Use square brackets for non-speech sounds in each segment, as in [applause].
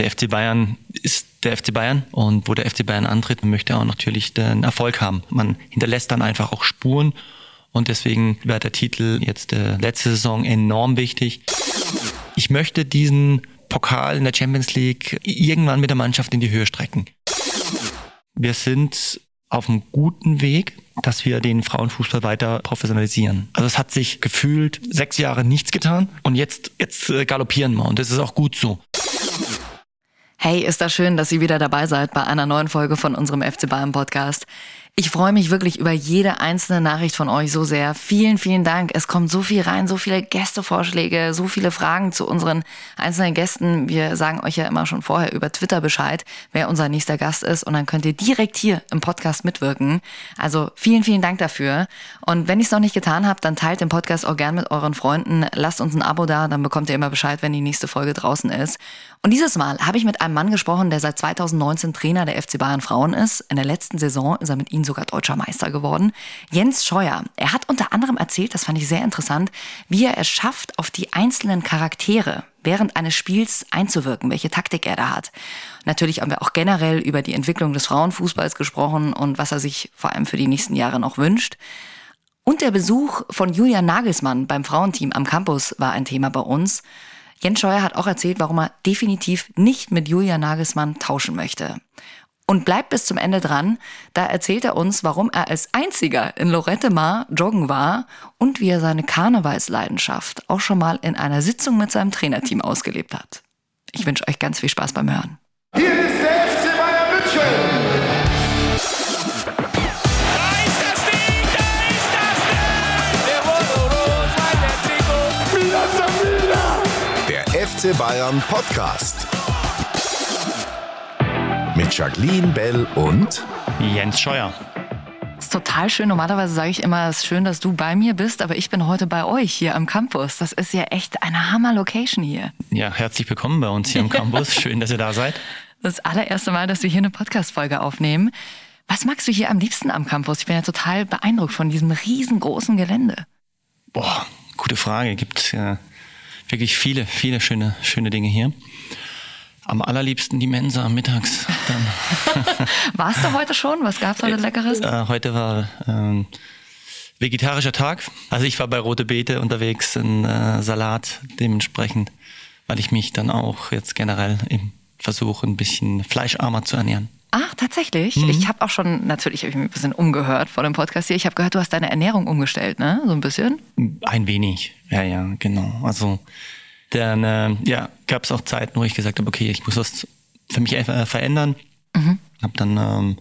der FC Bayern ist der FC Bayern und wo der FC Bayern antritt, möchte er auch natürlich den Erfolg haben. Man hinterlässt dann einfach auch Spuren und deswegen wäre der Titel jetzt äh, letzte Saison enorm wichtig. Ich möchte diesen Pokal in der Champions League irgendwann mit der Mannschaft in die Höhe strecken. Wir sind auf einem guten Weg, dass wir den Frauenfußball weiter professionalisieren. Also es hat sich gefühlt sechs Jahre nichts getan und jetzt, jetzt äh, galoppieren wir und das ist auch gut so. Hey, ist das schön, dass ihr wieder dabei seid bei einer neuen Folge von unserem FC Bayern Podcast. Ich freue mich wirklich über jede einzelne Nachricht von euch so sehr. Vielen, vielen Dank. Es kommt so viel rein, so viele Gästevorschläge, so viele Fragen zu unseren einzelnen Gästen. Wir sagen euch ja immer schon vorher über Twitter Bescheid, wer unser nächster Gast ist. Und dann könnt ihr direkt hier im Podcast mitwirken. Also vielen, vielen Dank dafür. Und wenn ihr es noch nicht getan habt, dann teilt den Podcast auch gern mit euren Freunden. Lasst uns ein Abo da, dann bekommt ihr immer Bescheid, wenn die nächste Folge draußen ist. Und dieses Mal habe ich mit einem Mann gesprochen, der seit 2019 Trainer der FC Bayern Frauen ist. In der letzten Saison ist er mit ihnen sogar deutscher Meister geworden. Jens Scheuer. Er hat unter anderem erzählt, das fand ich sehr interessant, wie er es schafft, auf die einzelnen Charaktere während eines Spiels einzuwirken, welche Taktik er da hat. Natürlich haben wir auch generell über die Entwicklung des Frauenfußballs gesprochen und was er sich vor allem für die nächsten Jahre noch wünscht. Und der Besuch von Julian Nagelsmann beim Frauenteam am Campus war ein Thema bei uns. Jens Scheuer hat auch erzählt, warum er definitiv nicht mit Julia Nagelsmann tauschen möchte. Und bleibt bis zum Ende dran, da erzählt er uns, warum er als einziger in Lorette Mar joggen war und wie er seine Karnevalsleidenschaft auch schon mal in einer Sitzung mit seinem Trainerteam ausgelebt hat. Ich wünsche euch ganz viel Spaß beim Hören. Hier ist der FC Bayern München. FC Bayern Podcast. Mit Jacqueline Bell und Jens Scheuer. ist total schön. Normalerweise sage ich immer, es ist schön, dass du bei mir bist, aber ich bin heute bei euch hier am Campus. Das ist ja echt eine Hammer-Location hier. Ja, herzlich willkommen bei uns hier im Campus. [laughs] Schön, dass ihr da seid. Das allererste Mal, dass wir hier eine Podcast-Folge aufnehmen. Was magst du hier am liebsten am Campus? Ich bin ja total beeindruckt von diesem riesengroßen Gelände. Boah, gute Frage. Gibt ja wirklich viele, viele schöne, schöne Dinge hier. Am allerliebsten die Mensa mittags. Dann. [laughs] Warst du heute schon? Was gab's heute Leckeres? Äh, heute war ähm, vegetarischer Tag. Also ich war bei Rote Beete unterwegs, ein äh, Salat dementsprechend, weil ich mich dann auch jetzt generell im versuche, ein bisschen fleischarmer zu ernähren. Ach, tatsächlich. Ich habe auch schon, natürlich habe ich mich ein bisschen umgehört vor dem Podcast hier. Ich habe gehört, du hast deine Ernährung umgestellt, ne? So ein bisschen. Ein wenig, ja, ja, genau. Also dann äh, ja, gab es auch Zeiten, wo ich gesagt habe, okay, ich muss was für mich einfach verändern. Mhm. Habe dann ähm,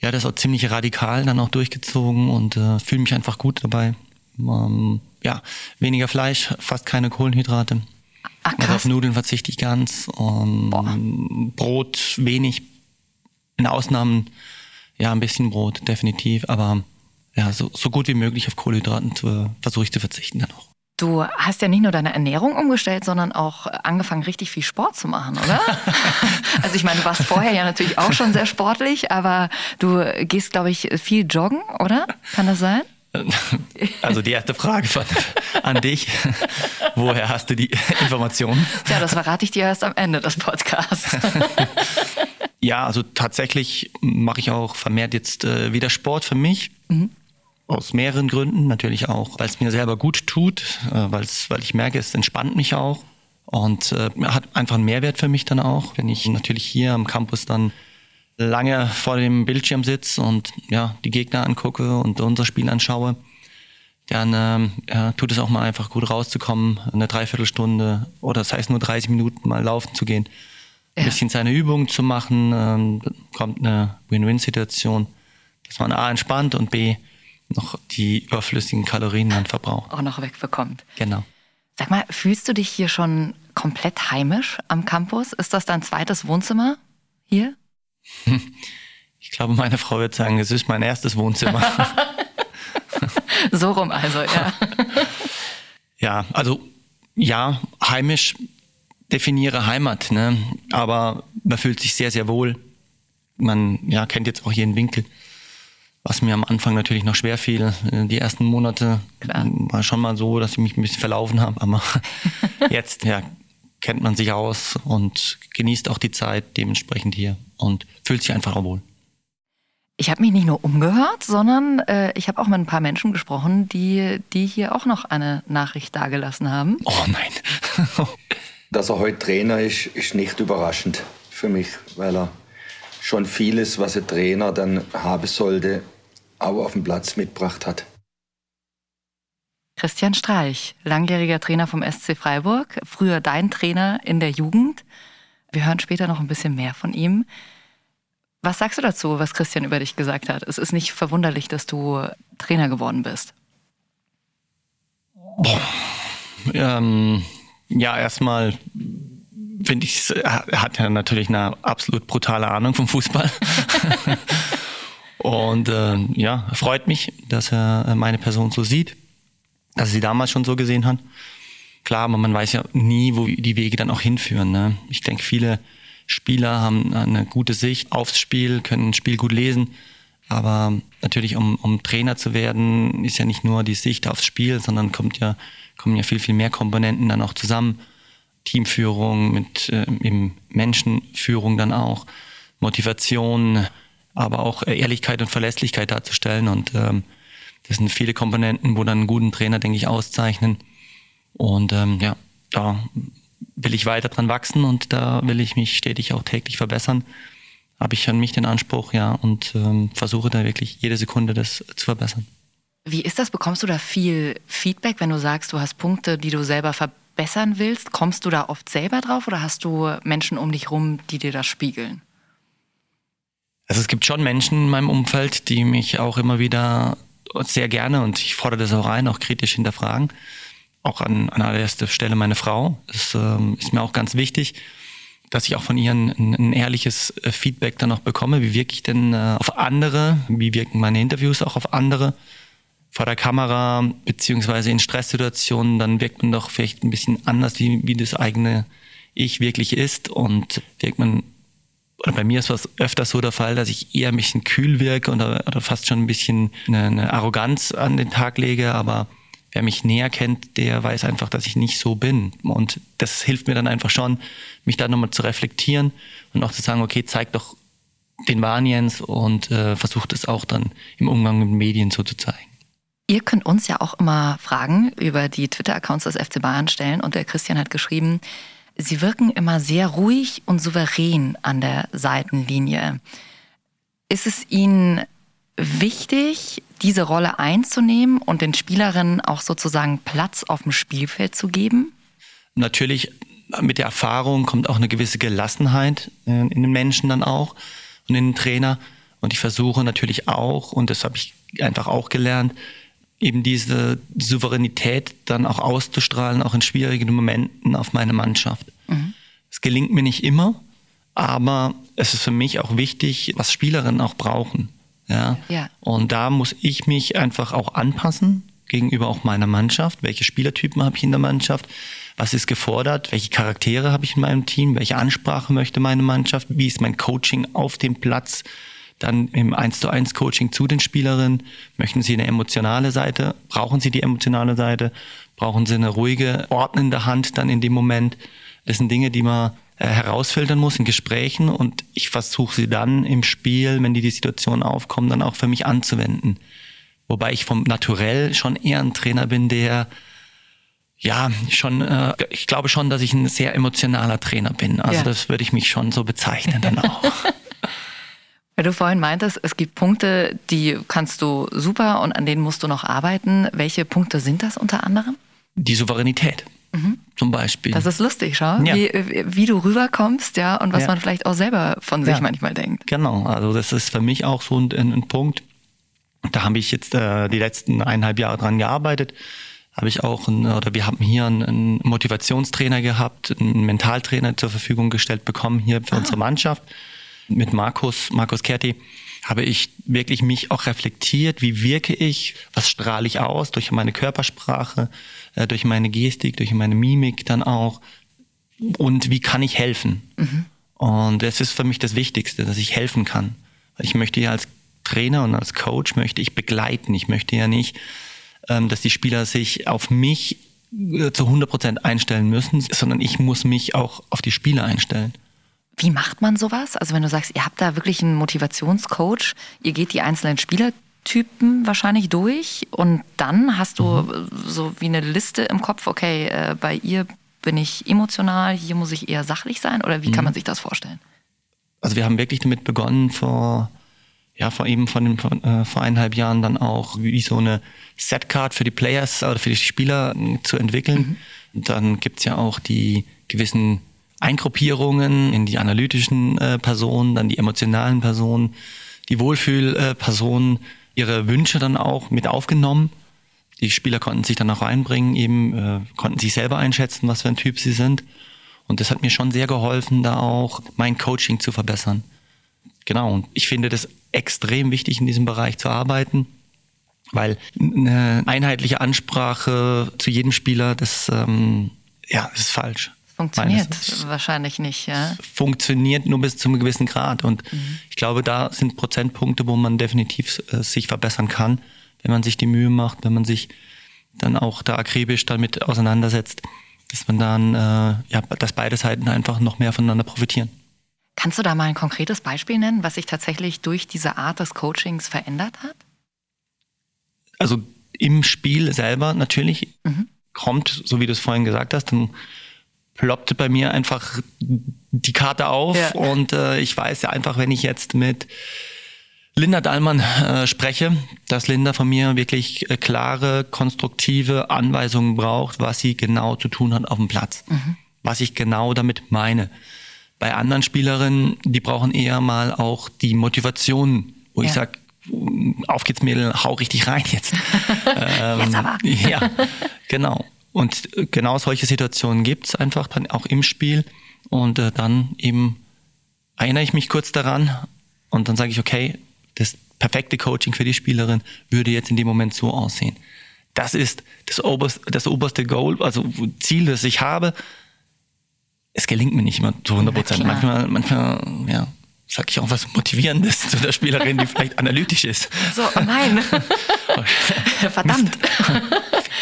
ja das auch ziemlich radikal dann auch durchgezogen und äh, fühle mich einfach gut dabei. Ähm, ja, weniger Fleisch, fast keine Kohlenhydrate. Ach, Also auf. Nudeln verzichte ich ganz. Ähm, Brot wenig. In Ausnahmen ja ein bisschen Brot, definitiv. Aber ja, so, so gut wie möglich auf Kohlenhydraten zu, versuche ich zu verzichten dann auch. Du hast ja nicht nur deine Ernährung umgestellt, sondern auch angefangen, richtig viel Sport zu machen, oder? [laughs] also ich meine, du warst vorher ja natürlich auch schon sehr sportlich, aber du gehst, glaube ich, viel joggen, oder? Kann das sein? Also die erste Frage von, an dich. Woher hast du die Informationen? Tja, das verrate ich dir erst am Ende des Podcasts. [laughs] Ja, also tatsächlich mache ich auch vermehrt jetzt äh, wieder Sport für mich. Aus mehreren Gründen. Natürlich auch, weil es mir selber gut tut, äh, weil ich merke, es entspannt mich auch. Und äh, hat einfach einen Mehrwert für mich dann auch, wenn ich natürlich hier am Campus dann lange vor dem Bildschirm sitze und ja, die Gegner angucke und unser Spiel anschaue, dann ähm, ja, tut es auch mal einfach gut rauszukommen, eine Dreiviertelstunde oder das heißt nur 30 Minuten mal laufen zu gehen, ein Ja. bisschen seine Übungen zu machen, ähm, kommt eine Win-Win-Situation, dass man A entspannt und B noch die überflüssigen Kalorien dann verbraucht. auch noch wegbekommt. Genau. Sag mal, fühlst du dich hier schon komplett heimisch am Campus? Ist das dein zweites Wohnzimmer hier? [laughs] Ich glaube, meine Frau wird sagen, es ist mein erstes Wohnzimmer. [laughs] So rum also, ja. [laughs] Ja, also ja, heimisch definiere Heimat, ne? aber man fühlt sich sehr, sehr wohl. Man ja, kennt jetzt auch jeden Winkel, was mir am Anfang natürlich noch schwer fiel. Äh, Die ersten Monate Klar. war schon mal so, dass ich mich ein bisschen verlaufen habe, aber [laughs] jetzt ja, kennt man sich aus und genießt auch die Zeit dementsprechend hier und fühlt sich einfach auch wohl. Ich habe mich nicht nur umgehört, sondern äh, ich habe auch mit ein paar Menschen gesprochen, die, die hier auch noch eine Nachricht dagelassen haben. Oh nein. [laughs] Dass er heute Trainer ist, ist nicht überraschend für mich, weil er schon vieles, was ein Trainer dann haben sollte, auch auf dem Platz mitgebracht hat. Christian Streich, langjähriger Trainer vom SC Freiburg, früher dein Trainer in der Jugend. Wir hören später noch ein bisschen mehr von ihm. Was sagst du dazu, was Christian über dich gesagt hat? Es ist nicht verwunderlich, dass du Trainer geworden bist. Boah. Ähm, ja, erstmal finde ich, er hat ja natürlich eine absolut brutale Ahnung vom Fußball. [laughs] Und äh, ja, freut mich, dass er meine Person so sieht, dass er sie damals schon so gesehen hat. Klar, aber man weiß ja nie, wo die Wege dann auch hinführen. Ne? Ich denke, viele Spieler haben eine gute Sicht aufs Spiel, können ein Spiel gut lesen. Aber natürlich, um, um Trainer zu werden, ist ja nicht nur die Sicht aufs Spiel, sondern kommt ja, kommen ja viel, viel mehr Komponenten dann auch zusammen. Teamführung, mit äh, eben Menschenführung dann auch, Motivation, aber auch Ehrlichkeit und Verlässlichkeit darzustellen. Und ähm, das sind viele Komponenten, wo dann einen guten Trainer, denke ich, auszeichnen. Und ähm, ja, da will ich weiter dran wachsen und da will ich mich stetig auch täglich verbessern. Habe ich an mich den Anspruch, ja, und ähm, versuche da wirklich jede Sekunde das zu verbessern. Wie ist das? Bekommst du da viel Feedback, wenn du sagst, du hast Punkte, die du selber verbessern willst? Kommst du da oft selber drauf oder hast du Menschen um dich rum, die dir das spiegeln? Also es gibt schon Menschen in meinem Umfeld, die mich auch immer wieder sehr gerne und ich fordere das auch ein, auch kritisch hinterfragen auch an, an allererster Stelle meine Frau. Das ähm, ist mir auch ganz wichtig, dass ich auch von ihr ein, ein ehrliches äh, Feedback dann noch bekomme. Wie wirke ich denn äh, auf andere? Wie wirken meine Interviews auch auf andere? Vor der Kamera, beziehungsweise in Stresssituationen, dann wirkt man doch vielleicht ein bisschen anders, wie, wie das eigene Ich wirklich ist. Und wirkt man, oder bei mir ist was öfter so der Fall, dass ich eher ein bisschen kühl wirke oder, oder fast schon ein bisschen eine, eine Arroganz an den Tag lege, aber wer mich näher kennt, der weiß einfach, dass ich nicht so bin. Und das hilft mir dann einfach schon, mich da nochmal zu reflektieren und auch zu sagen, okay, zeig doch den wahren Jens und äh, versucht es auch dann im Umgang mit Medien so zu zeigen. Ihr könnt uns ja auch immer Fragen über die Twitter-Accounts des FC Bayern stellen und der Christian hat geschrieben, Sie wirken immer sehr ruhig und souverän an der Seitenlinie. Ist es Ihnen wichtig, diese Rolle einzunehmen und den Spielerinnen auch sozusagen Platz auf dem Spielfeld zu geben? Natürlich, mit der Erfahrung kommt auch eine gewisse Gelassenheit in den Menschen dann auch und in den Trainer. Und ich versuche natürlich auch, und das habe ich einfach auch gelernt, eben diese Souveränität dann auch auszustrahlen, auch in schwierigen Momenten auf meine Mannschaft. Mhm. Es mhm. gelingt mir nicht immer, aber es ist für mich auch wichtig, was Spielerinnen auch brauchen. Ja? ja. Und da muss ich mich einfach auch anpassen gegenüber auch meiner Mannschaft. Welche Spielertypen habe ich in der Mannschaft? Was ist gefordert? Welche Charaktere habe ich in meinem Team? Welche Ansprache möchte meine Mannschaft? Wie ist mein Coaching auf dem Platz? Dann im 1 zu 1 Coaching zu den Spielerinnen. Möchten Sie eine emotionale Seite? Brauchen Sie die emotionale Seite? Brauchen Sie eine ruhige, ordnende Hand dann in dem Moment? Das sind Dinge, die man äh, herausfiltern muss in Gesprächen und ich versuche sie dann im Spiel, wenn die, die Situation aufkommen, dann auch für mich anzuwenden. Wobei ich vom Naturell schon eher ein Trainer bin, der ja schon, äh, ich glaube schon, dass ich ein sehr emotionaler Trainer bin. Also ja. das würde ich mich schon so bezeichnen dann auch. [laughs] Weil du vorhin meintest, es gibt Punkte, die kannst du super und an denen musst du noch arbeiten. Welche Punkte sind das unter anderem? Die Souveränität. Mhm. Zum Beispiel. Das ist lustig, schau, ja. wie, wie du rüberkommst, ja, und was ja. man vielleicht auch selber von sich ja. manchmal denkt. Genau, also das ist für mich auch so ein, ein Punkt. Da habe ich jetzt äh, die letzten eineinhalb Jahre dran gearbeitet. Habe ich auch, ein, oder wir haben hier einen, einen, Motivationstrainer gehabt, einen Mentaltrainer zur Verfügung gestellt bekommen hier für ah. unsere Mannschaft mit Markus, Markus Kerti habe ich wirklich mich auch reflektiert, wie wirke ich, was strahle ich aus durch meine Körpersprache, äh, durch meine Gestik, durch meine Mimik dann auch und wie kann ich helfen. Mhm. Und das ist für mich das Wichtigste, dass ich helfen kann. Ich möchte ja als Trainer und als Coach möchte ich begleiten. Ich möchte ja nicht, ähm, dass die Spieler sich auf mich äh, zu 100 Prozent einstellen müssen, sondern ich muss mich auch auf die Spiele einstellen. Wie macht man sowas? Also wenn du sagst, ihr habt da wirklich einen Motivationscoach, ihr geht die einzelnen Spielertypen wahrscheinlich durch und dann hast du mhm. so wie eine Liste im Kopf, okay, äh, bei ihr bin ich emotional, hier muss ich eher sachlich sein oder wie mhm. kann man sich das vorstellen? Also wir haben wirklich damit begonnen vor ja, vor eben von den, von, äh, vor eineinhalb Jahren dann auch wie so eine Setcard für die Players oder für die Spieler äh, zu entwickeln. Mhm. Dann gibt's ja auch die gewissen Eingruppierungen in die analytischen äh, Personen, dann die emotionalen Personen, die Wohlfühlpersonen, ihre Wünsche dann auch mit aufgenommen. Die Spieler konnten sich dann auch einbringen, eben äh, konnten sich selber einschätzen, was für ein Typ sie sind. Und das hat mir schon sehr geholfen, da auch mein Coaching zu verbessern. Genau, und ich finde das extrem wichtig, in diesem Bereich zu arbeiten, weil eine einheitliche Ansprache zu jedem Spieler, das, ähm, ja, das ist falsch. Funktioniert wahrscheinlich nicht, ja. Funktioniert nur bis zu einem gewissen Grad. Und mhm. ich glaube, da sind Prozentpunkte, wo man definitiv äh, sich verbessern kann, wenn man sich die Mühe macht, wenn man sich dann auch da akribisch damit auseinandersetzt, dass man dann, äh, ja, dass beide Seiten einfach noch mehr voneinander profitieren. Kannst du da mal ein konkretes Beispiel nennen, was sich tatsächlich durch diese Art des Coachings verändert hat? Also im Spiel selber natürlich mhm. kommt, so wie du es vorhin gesagt hast, dann ploppt bei mir einfach die Karte auf ja. und äh, ich weiß ja einfach, wenn ich jetzt mit Linda Dallmann äh, spreche, dass Linda von mir wirklich äh, klare, konstruktive Anweisungen braucht, was sie genau zu tun hat auf dem Platz. Mhm. Was ich genau damit meine. Bei anderen Spielerinnen, die brauchen eher mal auch die Motivation, wo ja. ich sage, auf geht's Mädel, hau richtig rein jetzt. [laughs] ähm, jetzt aber. ja, genau. Und genau solche Situationen gibt's einfach dann auch im Spiel. Und äh, dann eben erinnere ich mich kurz daran und dann sage ich, okay, das perfekte Coaching für die Spielerin würde jetzt in dem Moment so aussehen. Das ist das oberste, das oberste Goal, also Ziel, das ich habe es gelingt mir nicht immer zu 100 Prozent. Manchmal, manchmal, ja, sag ich auch was Motivierendes [laughs] zu der Spielerin, die vielleicht analytisch ist. So, oh nein. [laughs] Verdammt.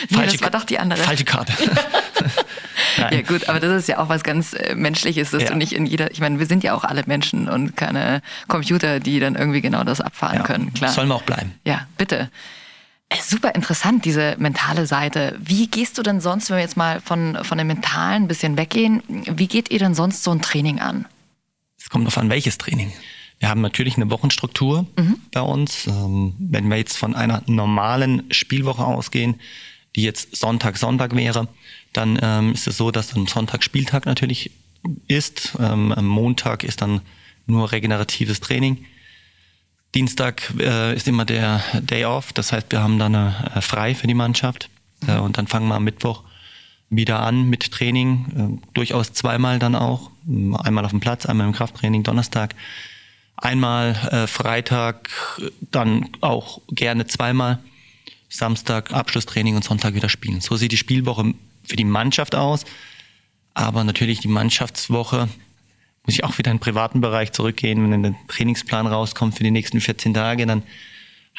Nee, das war doch die andere. Falsche Karte. [laughs] ja gut, aber das ist ja auch was ganz äh, Menschliches, dass ja. du nicht in jeder, ich meine, wir sind ja auch alle Menschen und keine Computer, die dann irgendwie genau das abfahren ja, können. Klar. Sollen wir auch bleiben. Ja, bitte. Super interessant, diese mentale Seite. Wie gehst du denn sonst, wenn wir jetzt mal von, von dem Mentalen ein bisschen weggehen, wie geht ihr denn sonst so ein Training an? Es kommt darauf an, welches Training. Wir haben natürlich eine Wochenstruktur mhm. bei uns. Ähm, wenn wir jetzt von einer normalen Spielwoche ausgehen, die jetzt Sonntag, Sonntag wäre, dann ähm, ist es so, dass dann Sonntag Spieltag natürlich ist. Ähm, am Montag ist dann nur regeneratives Training. Dienstag äh, ist immer der Day off, das heißt, wir haben dann äh, frei für die Mannschaft. Äh, und dann fangen wir am Mittwoch wieder an mit Training, äh, durchaus zweimal dann auch, einmal auf dem Platz, einmal im Krafttraining, Donnerstag, einmal äh, Freitag, dann auch gerne zweimal, Samstag Abschlusstraining und Sonntag wieder spielen. So sieht die Spielwoche für die Mannschaft aus, aber natürlich die Mannschaftswoche muss ich auch wieder in den privaten Bereich zurückgehen, wenn dann der Trainingsplan rauskommt für die nächsten 14 Tage, dann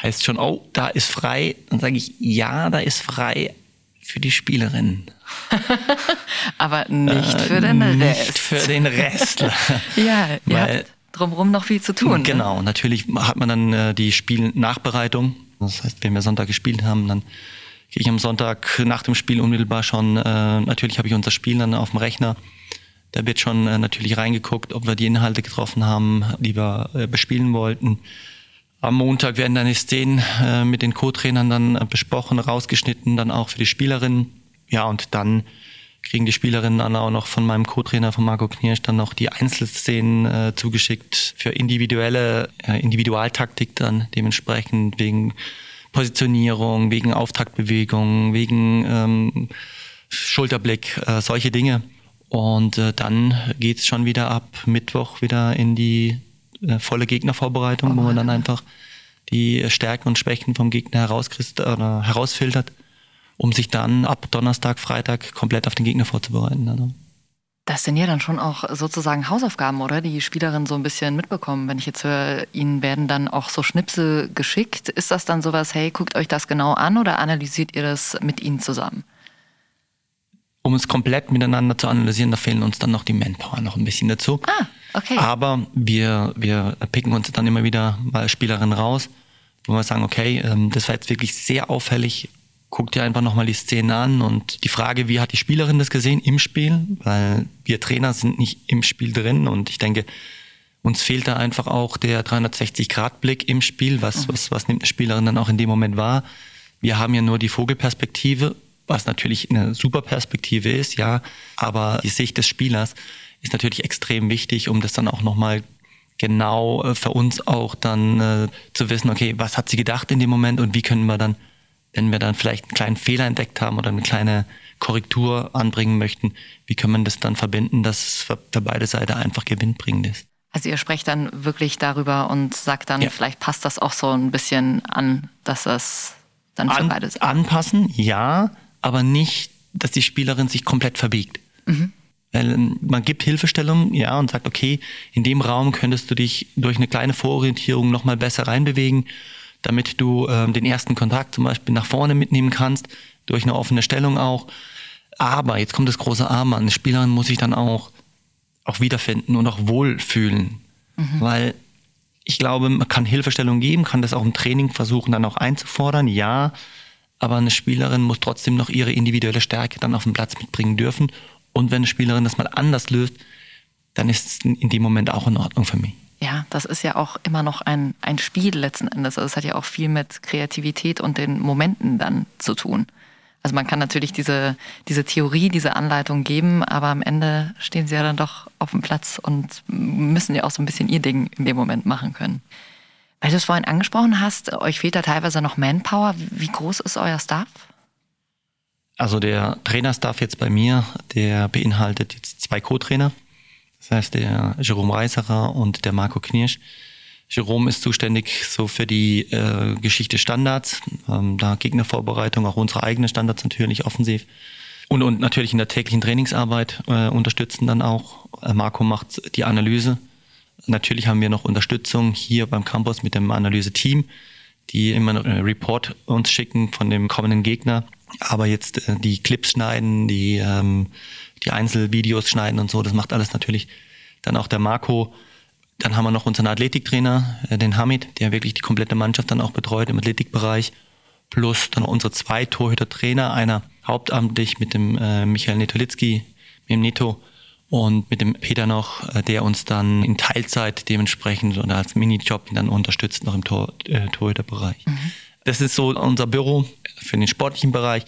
heißt schon, oh, da ist frei. Dann sage ich, ja, da ist frei für die Spielerin. [laughs] Aber nicht äh, für den Rest. Nicht für den Rest. ja, Weil, habt drumherum noch viel zu tun. Genau, ne? natürlich hat man dann äh, die Spielnachbereitung. Das heißt, wenn wir Sonntag gespielt haben, dann gehe ich am Sonntag nach dem Spiel unmittelbar schon, äh, natürlich habe ich unser Spiel dann auf dem Rechner da wird schon äh, natürlich reingeguckt, ob wir die Inhalte getroffen haben, die wir äh, bespielen wollten. Am Montag werden dann die Szenen äh, mit den Co-Trainern dann äh, besprochen, rausgeschnitten, dann auch für die Spielerinnen. Ja, und dann kriegen die Spielerinnen dann auch noch von meinem Co-Trainer, von Marco Knirsch, dann noch die Einzelszenen äh, zugeschickt für individuelle äh, Individualtaktik dann dementsprechend wegen Positionierung, wegen Auftaktbewegung, wegen ähm, Schulterblick, äh, solche Dinge. Und äh, dann geht's schon wieder ab Mittwoch wieder in die äh, volle Gegnervorbereitung, oh, wo man dann einfach die Stärken und Schwächen vom Gegner oder herausfiltert, um sich dann ab Donnerstag, Freitag komplett auf den Gegner vorzubereiten. Also. Das sind ja dann schon auch sozusagen Hausaufgaben, oder? Die Spielerinnen so ein bisschen mitbekommen. Wenn ich jetzt höre, ihnen werden dann auch so Schnipsel geschickt. Ist das dann sowas, hey, guckt euch das genau an oder analysiert ihr das mit ihnen zusammen? um es komplett miteinander zu analysieren, da fehlen uns dann noch die Manpower noch ein bisschen dazu. Ah, okay. Aber wir, wir picken uns dann immer wieder mal Spielerinnen raus, wo wir sagen, okay, ähm, das war jetzt wirklich sehr auffällig. Guck dir einfach nochmal die Szene an und die Frage, wie hat die Spielerin das gesehen im Spiel? Weil wir Trainer sind nicht im Spiel drin und ich denke, uns fehlt da einfach auch der 360-Grad-Blick im Spiel. Was, mhm. was, was nimmt eine Spielerin dann auch in dem Moment wahr? Wir haben ja nur die Vogelperspektive was natürlich eine super Perspektive ist, ja, aber die Sicht des Spielers ist natürlich extrem wichtig, um das dann auch nochmal genau äh, für uns auch dann äh, zu wissen, okay, was hat sie gedacht in dem Moment und wie können wir dann, wenn wir dann vielleicht einen kleinen Fehler entdeckt haben oder eine kleine Korrektur anbringen möchten, wie können wir das dann verbinden, dass es für, für beide Seiten einfach gewinnbringend ist. Also ihr sprecht dann wirklich darüber und sagt dann, ja. vielleicht passt das auch so ein bisschen an, dass das dann für an, beide Seiten. Anpassen, ja, aber nicht, dass die Spielerin sich komplett verbiegt. Mhm. Weil ähm, man gibt Hilfestellung, ja, und sagt, okay, in dem Raum könntest du dich durch eine kleine Vororientierung nochmal besser reinbewegen, damit du ähm, den ersten Kontakt zum Beispiel nach vorne mitnehmen kannst, durch eine offene Stellung auch. Aber, jetzt kommt das große Aber, eine Spielerin muss sich dann auch, auch wiederfinden und auch wohlfühlen. Mhm. Weil ich glaube, man kann Hilfestellung geben, kann das auch im Training versuchen, dann auch einzufordern, ja, aber eine Spielerin muss trotzdem noch ihre individuelle Stärke dann auf den Platz mitbringen dürfen. Und wenn eine Spielerin das mal anders löst, dann ist es in dem Moment auch in Ordnung für mich. Ja, das ist ja auch immer noch ein, ein Spiel letzten Endes. Also es hat ja auch viel mit Kreativität und den Momenten dann zu tun. Also man kann natürlich diese, diese Theorie, diese Anleitung geben, aber am Ende stehen sie ja dann doch auf dem Platz und müssen ja auch so ein bisschen ihr Ding in dem Moment machen können. Weil du es vorhin angesprochen hast, euch fehlt da teilweise noch Manpower. Wie groß ist euer Staff? Also der Trainerstaff jetzt bei mir, der beinhaltet jetzt zwei Co-Trainer. Das heißt der Jerome Reiserer und der Marco Knirsch. Jerome ist zuständig so für die äh, Geschichte Standards, ähm, da Gegnervorbereitung, auch unsere eigenen Standards natürlich offensiv. Und, und natürlich in der täglichen Trainingsarbeit äh, unterstützen dann auch. Äh, Marco macht die Analyse Natürlich haben wir noch Unterstützung hier beim Campus mit dem Analyse-Team, die immer einen Report uns schicken von dem kommenden Gegner. Aber jetzt äh, die Clips schneiden, die, ähm, die Einzelvideos schneiden und so, das macht alles natürlich dann auch der Marco. Dann haben wir noch unseren Athletiktrainer, äh, den Hamid, der wirklich die komplette Mannschaft dann auch betreut im Athletikbereich. Plus dann unsere zwei Torhüter-Trainer, einer hauptamtlich mit dem äh, Michael Netolitzki, mit dem Neto und mit dem Peter noch, äh, der uns dann in Teilzeit dementsprechend oder als Minijob dann unterstützt noch im Tor, äh, Torhüterbereich. Mhm. Das ist so unser Büro für den sportlichen Bereich.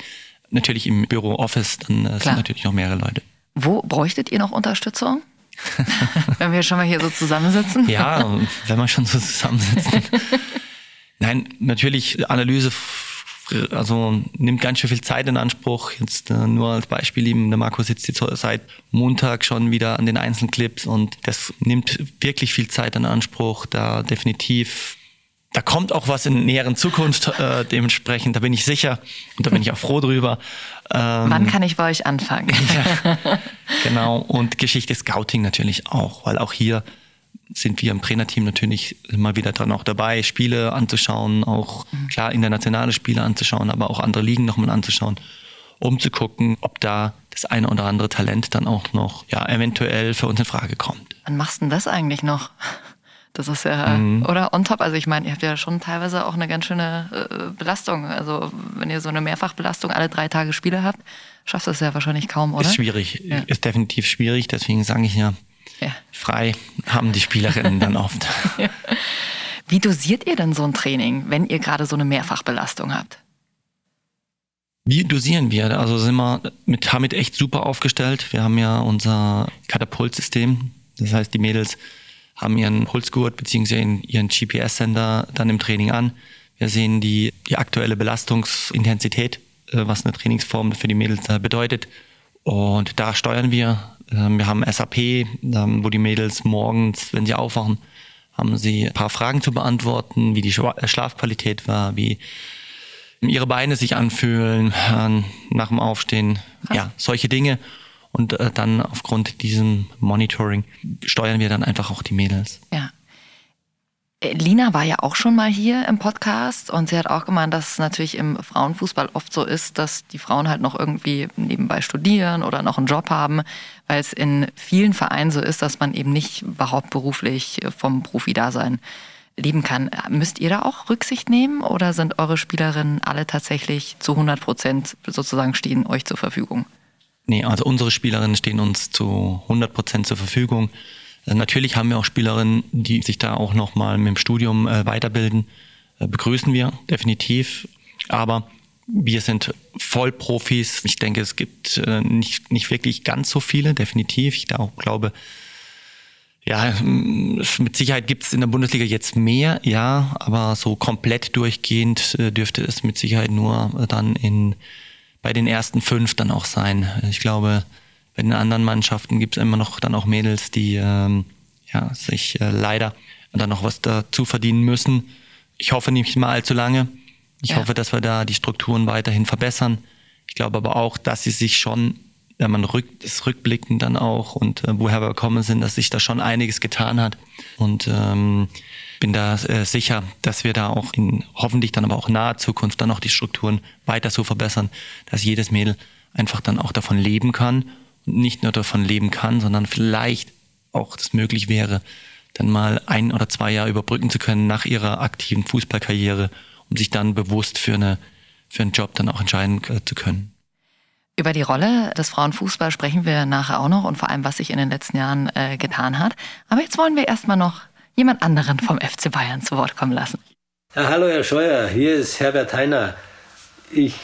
Natürlich im Büro Office, dann äh, sind natürlich noch mehrere Leute. Wo bräuchtet ihr noch Unterstützung? [laughs] wenn wir schon mal hier so zusammensitzen? ja, wenn wir schon so zusammensitzen. [laughs] Nein, natürlich Analyse also nimmt ganz schön viel Zeit in Anspruch. Jetzt äh, nur als Beispiel eben, der Marco sitzt jetzt seit Montag schon wieder an den einzelnen Clips und das nimmt wirklich viel Zeit in Anspruch. Da definitiv, da kommt auch was in näheren Zukunft äh, dementsprechend, da bin ich sicher und da bin ich auch froh drüber. Ähm, Wann kann ich bei euch anfangen? [laughs] ja, [laughs] genau, und Geschichte Scouting natürlich auch, weil auch hier sind wir im Trainerteam natürlich immer wieder dran auch dabei, Spiele anzuschauen, auch mhm. klar internationale Spiele anzuschauen, aber auch andere Ligen nochmal anzuschauen, um zu gucken, ob da das eine oder andere Talent dann auch noch ja eventuell für uns in Frage kommt. Wann machst du denn das eigentlich noch? Das ist ja, mhm. oder on top, also ich meine, ihr habt ja schon teilweise auch eine ganz schöne äh, Belastung. Also wenn ihr so eine Mehrfachbelastung alle drei Tage Spiele habt, schaffst du es ja wahrscheinlich kaum, oder? Ist schwierig, ja. ist definitiv schwierig, deswegen sage ich ja, ja. Frei haben die Spielerinnen dann oft. [laughs] Ja. Wie dosiert ihr denn so ein Training, wenn ihr gerade so eine Mehrfachbelastung habt? Wie dosieren wir? Also sind wir mit Hamid echt super aufgestellt. Wir haben ja unser Katapultsystem. Das heißt, die Mädels haben ihren Pulsgurt bzw. ihren GPS-Sender dann im Training an. Wir sehen die, die aktuelle Belastungsintensität, äh, was eine Trainingsform für die Mädels bedeutet. Und da steuern wir ähm, wir haben SAP, ähm, wo die Mädels morgens, wenn sie aufwachen, haben sie ein paar Fragen zu beantworten, wie die äh, Schlafqualität war, wie ihre Beine sich anfühlen äh, nach dem Aufstehen, ja, solche Dinge. Und äh, dann aufgrund diesem Monitoring steuern wir dann einfach auch die Mädels. Ja. Lina war ja auch schon mal hier im Podcast und sie hat auch gemeint, dass es natürlich im Frauenfußball oft so ist, dass die Frauen halt noch irgendwie nebenbei studieren oder noch einen Job haben, weil es in vielen Vereinen so ist, dass man eben nicht überhaupt beruflich vom Profi-Dasein leben kann. Müsst ihr da auch Rücksicht nehmen oder sind eure Spielerinnen alle tatsächlich zu 100 Prozent sozusagen stehen euch zur Verfügung? Nee, also unsere Spielerinnen stehen uns zu 100 Prozent zur Verfügung. Äh, natürlich haben wir auch Spielerinnen, die sich da auch nochmal mit dem Studium äh, weiterbilden. Äh, begrüßen wir definitiv. Aber wir sind Vollprofis. Ich denke, es gibt nicht, nicht wirklich ganz so viele, definitiv. Ich auch glaube, ja, mit Sicherheit gibt es in der Bundesliga jetzt mehr, ja, aber so komplett durchgehend dürfte es mit Sicherheit nur dann in bei den ersten fünf dann auch sein. Ich glaube, bei den anderen Mannschaften gibt es immer noch dann auch Mädels, die ähm, ja, sich äh, leider dann noch was dazu verdienen müssen. Ich hoffe nicht mal allzu lange. Ich ja. hoffe, dass wir da die Strukturen weiterhin verbessern. Ich glaube aber auch, dass sie sich schon, wenn man rück, das rückblickend dann auch und äh, woher wir gekommen sind, dass sich da schon einiges getan hat. Und ähm, bin da äh, sicher, dass wir da auch in hoffentlich dann aber auch naher Zukunft dann auch die Strukturen weiter so verbessern, dass jedes Mädel einfach dann auch davon leben kann nicht nur davon leben kann, sondern vielleicht auch das möglich wäre, dann mal ein oder zwei Jahre überbrücken zu können nach ihrer aktiven Fußballkarriere, um sich dann bewusst für, eine, für einen Job dann auch entscheiden äh, zu können. Über die Rolle des Frauenfußballs sprechen wir nachher auch noch und vor allem, was sich in den letzten Jahren äh, getan hat. Aber jetzt wollen wir erstmal noch jemand anderen vom FC Bayern zu Wort kommen lassen. Ja, hallo Herr Scheuer, hier ist Herbert Heiner. Ich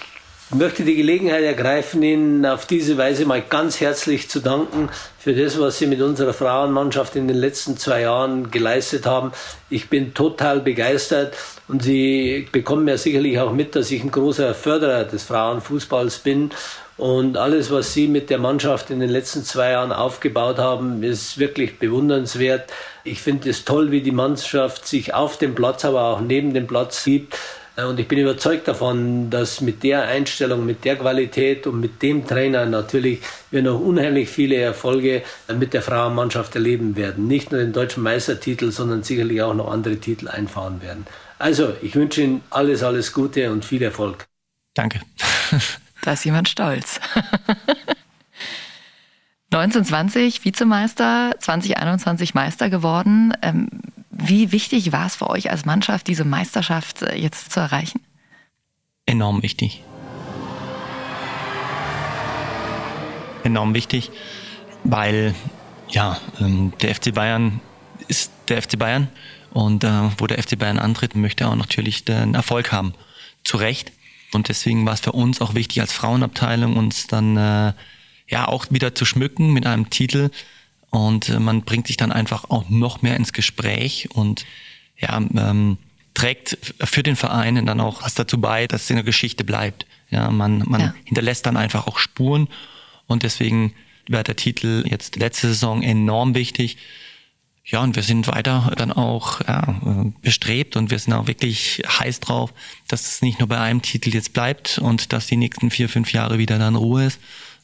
möchte die Gelegenheit ergreifen, Ihnen auf diese Weise mal ganz herzlich zu danken für das, was Sie mit unserer Frauenmannschaft in den letzten zwei Jahren geleistet haben. Ich bin total begeistert und Sie bekommen ja sicherlich auch mit, dass ich ein großer Förderer des Frauenfußballs bin. Und alles, was Sie mit der Mannschaft in den letzten zwei Jahren aufgebaut haben, ist wirklich bewundernswert. Ich finde es toll, wie die Mannschaft sich auf dem Platz, aber auch neben dem Platz gibt. Äh, und ich bin überzeugt davon, dass mit der Einstellung, mit der Qualität und mit dem Trainer natürlich wir noch unheimlich viele Erfolge mit der Frauenmannschaft erleben werden. Nicht nur den deutschen Meistertitel, sondern sicherlich auch noch andere Titel einfahren werden. Also, ich wünsche Ihnen alles, alles Gute und viel Erfolg. Danke. [laughs] da ist jemand stolz. [laughs] 1920 Vizemeister, 2021 Meister geworden. Ähm, wie wichtig war es für euch als Mannschaft, diese Meisterschaft äh, jetzt zu erreichen? Enorm wichtig. Enorm wichtig, weil ja, ähm, der FC Bayern ist der FC Bayern und äh, wo der FC Bayern antritt, möchte er auch natürlich den Erfolg haben. Zu Recht. Und deswegen war es für uns auch wichtig als Frauenabteilung, uns dann äh, ja auch wieder zu schmücken mit einem Titel, und äh, man bringt sich dann einfach auch noch mehr ins Gespräch und ja, ähm, trägt für den Verein dann auch was dazu bei, dass es in der Geschichte bleibt. Ja, man, man ja. hinterlässt dann einfach auch Spuren und deswegen war der Titel jetzt letzte Saison enorm wichtig. Ja, und wir sind weiter dann auch ja, bestrebt und wir sind auch wirklich heiß drauf, dass es nicht nur bei einem Titel jetzt bleibt und dass die nächsten vier, fünf Jahre wieder dann Ruhe ist,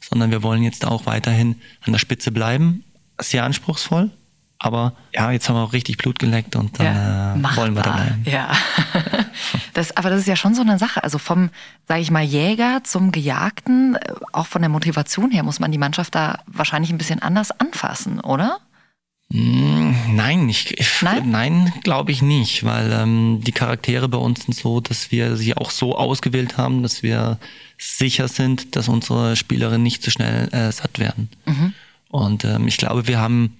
sondern wir wollen jetzt auch weiterhin an der Spitze bleiben sehr anspruchsvoll. Aber ja, jetzt haben wir auch richtig Blut geleckt und dann ja, äh, wollen wir da bleiben. Ja. [laughs] das, aber das ist ja schon so eine Sache. Also vom, sage ich mal, Jäger zum Gejagten, äh, auch von der Motivation her muss man die Mannschaft da wahrscheinlich ein bisschen anders anfassen, oder? Hm, nein, ich, nein, nein glaube ich nicht, weil ähm, die Charaktere bei uns sind so, dass wir sie auch so ausgewählt haben, dass wir sicher sind, dass unsere Spielerinnen nicht zu schnell äh, satt werden. Mhm. Und ähm, ich glaube, wir haben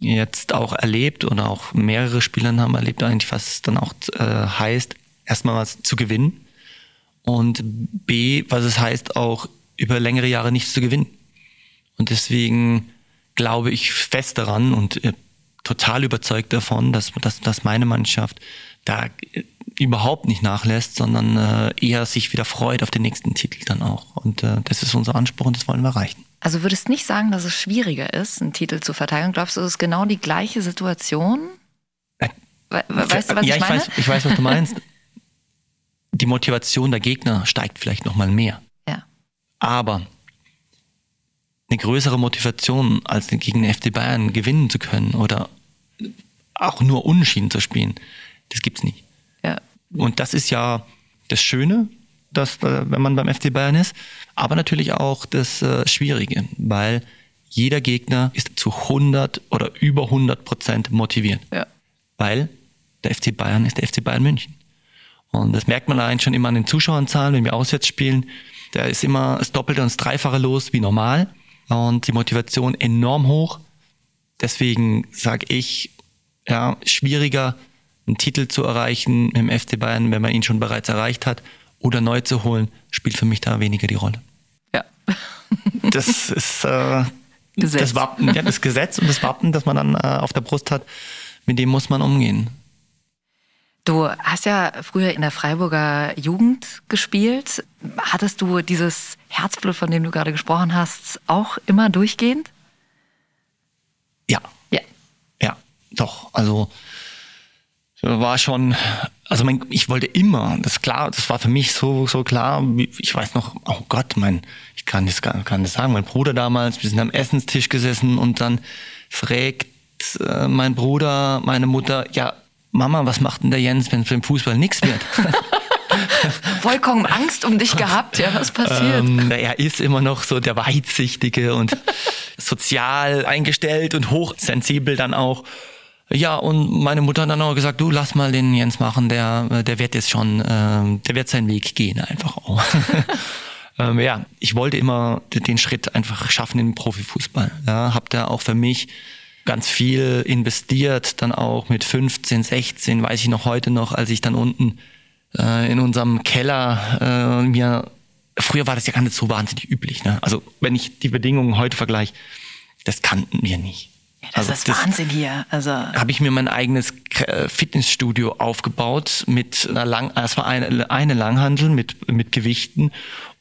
jetzt auch erlebt oder auch mehrere Spieler haben erlebt eigentlich, was es dann auch äh, heißt, erstmal was zu gewinnen und B, was es heißt, auch über längere Jahre nichts zu gewinnen. Und deswegen glaube ich fest daran und äh, total überzeugt davon, dass, dass, dass meine Mannschaft da äh, überhaupt nicht nachlässt, sondern äh, eher sich wieder freut auf den nächsten Titel dann auch. Und äh, das ist unser Anspruch und das wollen wir erreichen. Also würdest nicht sagen, dass es schwieriger ist, einen Titel zu verteidigen? Glaubst du, es ist genau die gleiche Situation? Äh, weißt du, was ja, ich meine? Ja, ich weiß, ich weiß, was du meinst. [laughs] die Motivation der Gegner steigt vielleicht noch mal mehr. Ja. Aber eine größere Motivation, als gegen den FC Bayern gewinnen zu können oder auch nur Unschieden zu spielen, Das gibt's nicht. Ja. Und das ist ja das Schöne, dass, äh, wenn man beim FC Bayern ist, aber natürlich auch das äh, Schwierige, weil jeder Gegner ist zu 100 oder über 100 Prozent motiviert. Ja. Weil der FC Bayern ist der FC Bayern München. Und das merkt man allein schon immer an den Zuschauerzahlen, wenn wir auswärts spielen. Da ist immer das Doppelte und das Dreifache los wie normal und die Motivation enorm hoch. Deswegen sage ich, ja, schwieriger, einen Titel zu erreichen im FC Bayern, wenn man ihn schon bereits erreicht hat, oder neu zu holen, spielt für mich da weniger die Rolle. Ja. [laughs] Das ist äh, das Wappen, ja, das Gesetz und das Wappen, das man dann äh, auf der Brust hat, mit dem muss man umgehen. Du hast ja früher in der Freiburger Jugend gespielt. Hattest du dieses Herzblut, von dem du gerade gesprochen hast, auch immer durchgehend? Ja, Ja. ja, doch. Also war schon, also mein, ich wollte immer, das ist klar, das war für mich so so klar. wie- Ich weiß noch, oh Gott, mein, ich kann das kann das sagen. Mein Bruder damals, wir sind am Essenstisch gesessen und dann fragt äh, mein Bruder, meine Mutter, ja. Mama, was macht denn der Jens, wenn es beim Fußball nichts wird? [laughs] Vollkommen Angst um dich gehabt, ja, was passiert? Ähm, er ist immer noch so der Weitsichtige und [laughs] sozial eingestellt und hochsensibel dann auch. Ja, und meine Mutter hat dann auch gesagt, du lass mal den Jens machen, der, der wird jetzt schon, ähm, der wird seinen Weg gehen einfach auch. [laughs] ähm, ja, ich wollte immer den Schritt einfach schaffen den Profifußball. Ja, hab da auch für mich ganz viel investiert, dann auch mit 15, 16, weiß ich noch heute noch, als ich dann unten äh, in unserem Keller äh, mir früher war das ja gar nicht so wahnsinnig üblich. Ne? Also wenn ich die Bedingungen heute vergleiche, das kannten wir nicht. Ja, das also ist Wahnsinn hier. Also, habe ich mir mein eigenes äh, Fitnessstudio aufgebaut mit einer Lang, es war eine, eine Langhandel mit, mit Gewichten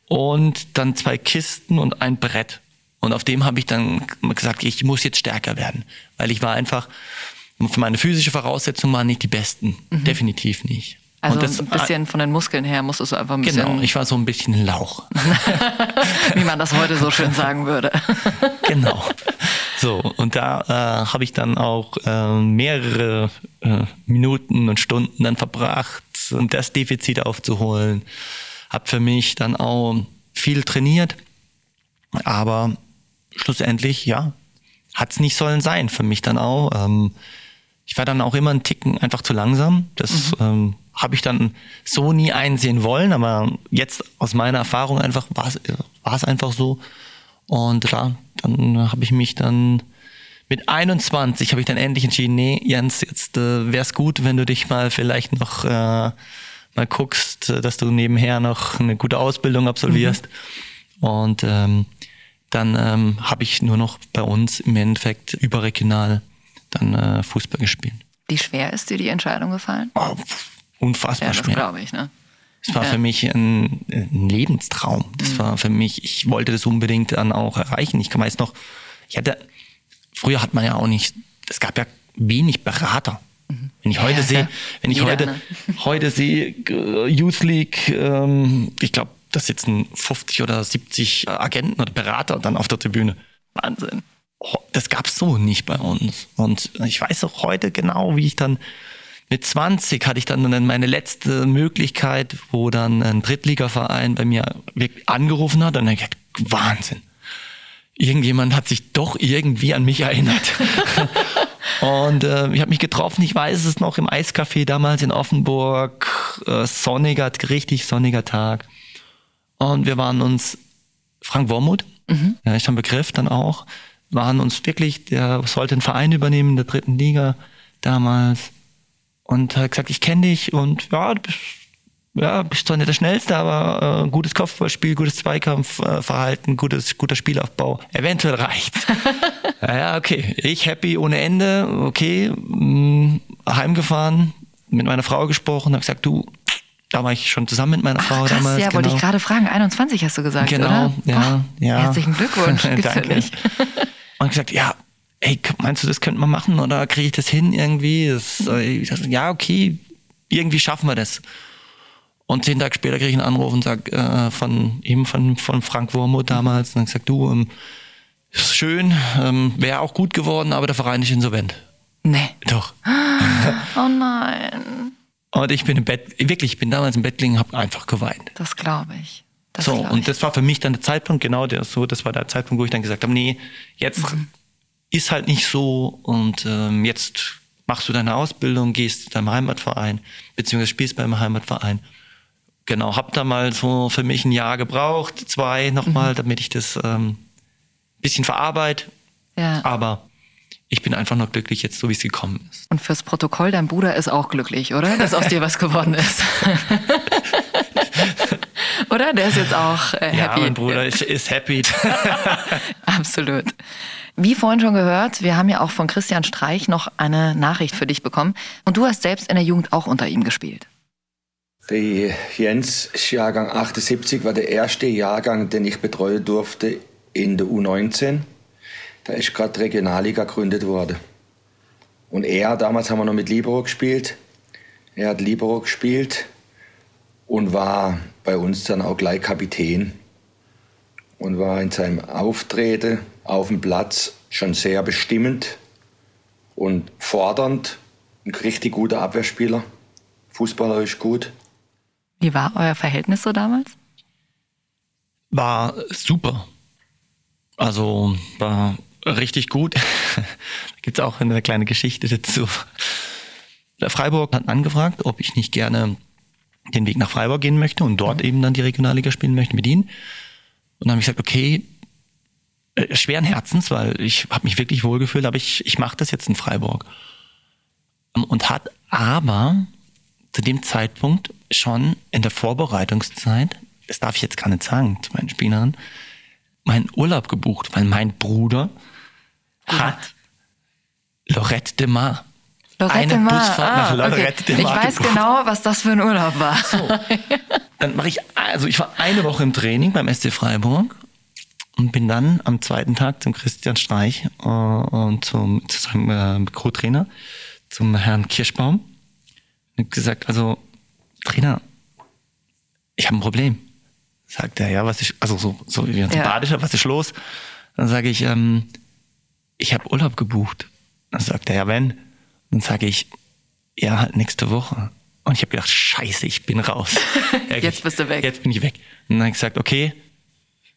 und dann zwei Kisten und ein Brett. Und auf dem habe ich dann gesagt, ich muss jetzt stärker werden, weil ich war einfach, für meine physische Voraussetzungen waren nicht die besten, definitiv nicht. Also das, ein bisschen von den Muskeln her musstest du einfach ein Genau, bisschen, ich war so ein bisschen Lauch. [laughs] wie man das heute so schön sagen würde. [laughs] genau. So, und da äh, habe ich dann auch äh, mehrere äh, Minuten und Stunden dann verbracht, um das Defizit aufzuholen. Hab für mich dann auch viel trainiert, aber schlussendlich, ja, hat's nicht sollen sein für mich dann auch. Ähm, ich war dann auch immer einen Ticken einfach zu langsam. Das ähm, habe ich dann so nie einsehen wollen, aber jetzt aus meiner Erfahrung einfach war es einfach so. Und klar, dann habe ich mich dann mit 21 habe ich dann endlich entschieden, nee, Jens, jetzt äh, wäre es gut, wenn du dich mal vielleicht noch äh, mal guckst, dass du nebenher noch eine gute Ausbildung absolvierst. Und ähm, dann ähm, habe ich nur noch bei uns im Endeffekt überregional dann äh, Fußball gespielt. Wie schwer ist dir die Entscheidung gefallen? Oh, unfassbar Ja, das schwer. glaube ich, ne? Es war Ja. für mich ein, ein Lebenstraum. Das war für mich, ich wollte das unbedingt dann auch erreichen. Ich weiß noch, ich hatte, früher hat man ja auch nicht, es gab ja wenig Berater. Wenn ich heute Ja, sehe, wenn ich jeder, heute, ne? [laughs] heute sehe, äh, Youth League, ähm, ich glaube, da sitzen 50 oder 70 Agenten oder Berater dann auf der Tribüne. Wahnsinn. Das gab's so nicht bei uns. Und ich weiß auch heute genau, wie ich dann mit 20 hatte ich dann meine letzte Möglichkeit, wo dann ein Drittligaverein bei mir angerufen hat und dann gesagt, Wahnsinn. Irgendjemand hat sich doch irgendwie an mich erinnert. [laughs] und äh, ich habe mich getroffen, ich weiß es noch, im Eiscafé damals in Offenburg, äh, sonniger, richtig sonniger Tag. Und wir waren uns, Frank Wormuth, ja, ist schon Begriff dann auch, waren uns wirklich, der sollte einen Verein übernehmen in der dritten Liga damals und hat gesagt, ich kenne dich und ja, du bist, ja, bist zwar nicht der Schnellste, aber äh, gutes Kopfballspiel, gutes Zweikampfverhalten, gutes, guter Spielaufbau. Eventuell reicht. [laughs] ja, ja, okay. Ich happy ohne Ende, okay, mh, heimgefahren, mit meiner Frau gesprochen, habe gesagt, du, da war ich schon zusammen mit meiner Frau Ach, krass, damals. ja, wollte genau. ich gerade fragen. 21 hast du gesagt, Genau, oder? ja, Boah, ja. Herzlichen [laughs] Glückwunsch. Gibt's ja Danke. nicht. Und gesagt, ja, ey, meinst du, das könnte man machen oder kriege ich das hin irgendwie? Das, äh, ich dachte, ja, okay, irgendwie schaffen wir das. Und zehn Tage später kriege ich einen Anruf und sag äh, von ihm, von, von Frank Wormuth damals, und dann gesagt, du, ähm, ist schön, ähm, wäre auch gut geworden, aber der Verein ist insolvent. Nee. Doch. [gasps] Oh nein. Und ich bin im Bett, wirklich, ich bin damals im Bett gelegen, habe einfach geweint. Das glaube ich. Das so, und das war für mich dann der Zeitpunkt, genau der so, das war der Zeitpunkt, wo ich dann gesagt habe, nee, jetzt Mhm. ist halt nicht so und ähm, jetzt machst du deine Ausbildung, gehst deinem Heimatverein, beziehungsweise spielst beim Heimatverein. Genau, hab da mal so für mich ein Jahr gebraucht, zwei Mhm. nochmal, damit ich das ähm, bisschen verarbeite. Ja. Aber ich bin einfach noch glücklich jetzt, so wie es gekommen ist. Und fürs Protokoll, dein Bruder ist auch glücklich, oder? Dass aus dir was geworden ist. [laughs] oder? Der ist jetzt auch äh, Ja, happy. mein Bruder ist, ist happy. [laughs] Absolut. Wie vorhin schon gehört, wir haben ja auch von Christian Streich noch eine Nachricht für dich bekommen. Und du hast selbst in der Jugend auch unter ihm gespielt. Der Jens Jahrgang 78 war der erste Jahrgang, den ich betreuen durfte in der U19. Da ist gerade Regionalliga gegründet worden. Und er, damals haben wir noch mit Libero gespielt. Er hat Libero gespielt und war bei uns dann auch gleich Kapitän. Und war in seinem Auftreten auf dem Platz schon sehr bestimmend und fordernd. Ein richtig guter Abwehrspieler. Fußballerisch gut. Wie war euer Verhältnis so damals? War super. Also war richtig gut. [laughs] da gibt's auch eine kleine Geschichte dazu. Der Freiburg hat angefragt, ob ich nicht gerne den Weg nach Freiburg gehen möchte und dort eben dann die Regionalliga spielen möchte mit ihnen. Und dann habe ich gesagt, okay, äh, schweren Herzens, weil ich habe mich wirklich wohlgefühlt, aber ich, ich mache das jetzt in Freiburg. Ähm, Und hat aber zu dem Zeitpunkt schon in der Vorbereitungszeit, das darf ich jetzt gar nicht sagen zu meinen Spielern, meinen Urlaub gebucht, weil mein Bruder hat Lorette de Mar. Lorette eine Mar. Busfahrt nach Ah, okay. Lorette de Ich weiß genau, was das für ein Urlaub war. Dann mache ich, also ich war eine Woche im Training beim SC Freiburg und bin dann am zweiten Tag zum Christian Streich äh, und zum, zu seinem äh, Co-Trainer, zum Herrn Kirschbaum. Und gesagt, also Trainer, ich habe ein Problem. Sagt er, ja, was ist, also so, so wie ein Ja. Badischer, was ist los? Dann sage ich, ähm, ich habe Urlaub gebucht. Dann sagt er, ja, wenn? Dann sage ich, ja, halt nächste Woche. Und ich habe gedacht, scheiße, ich bin raus. [laughs] Jetzt bist du weg. Jetzt bin ich weg. Und dann habe ich gesagt, okay,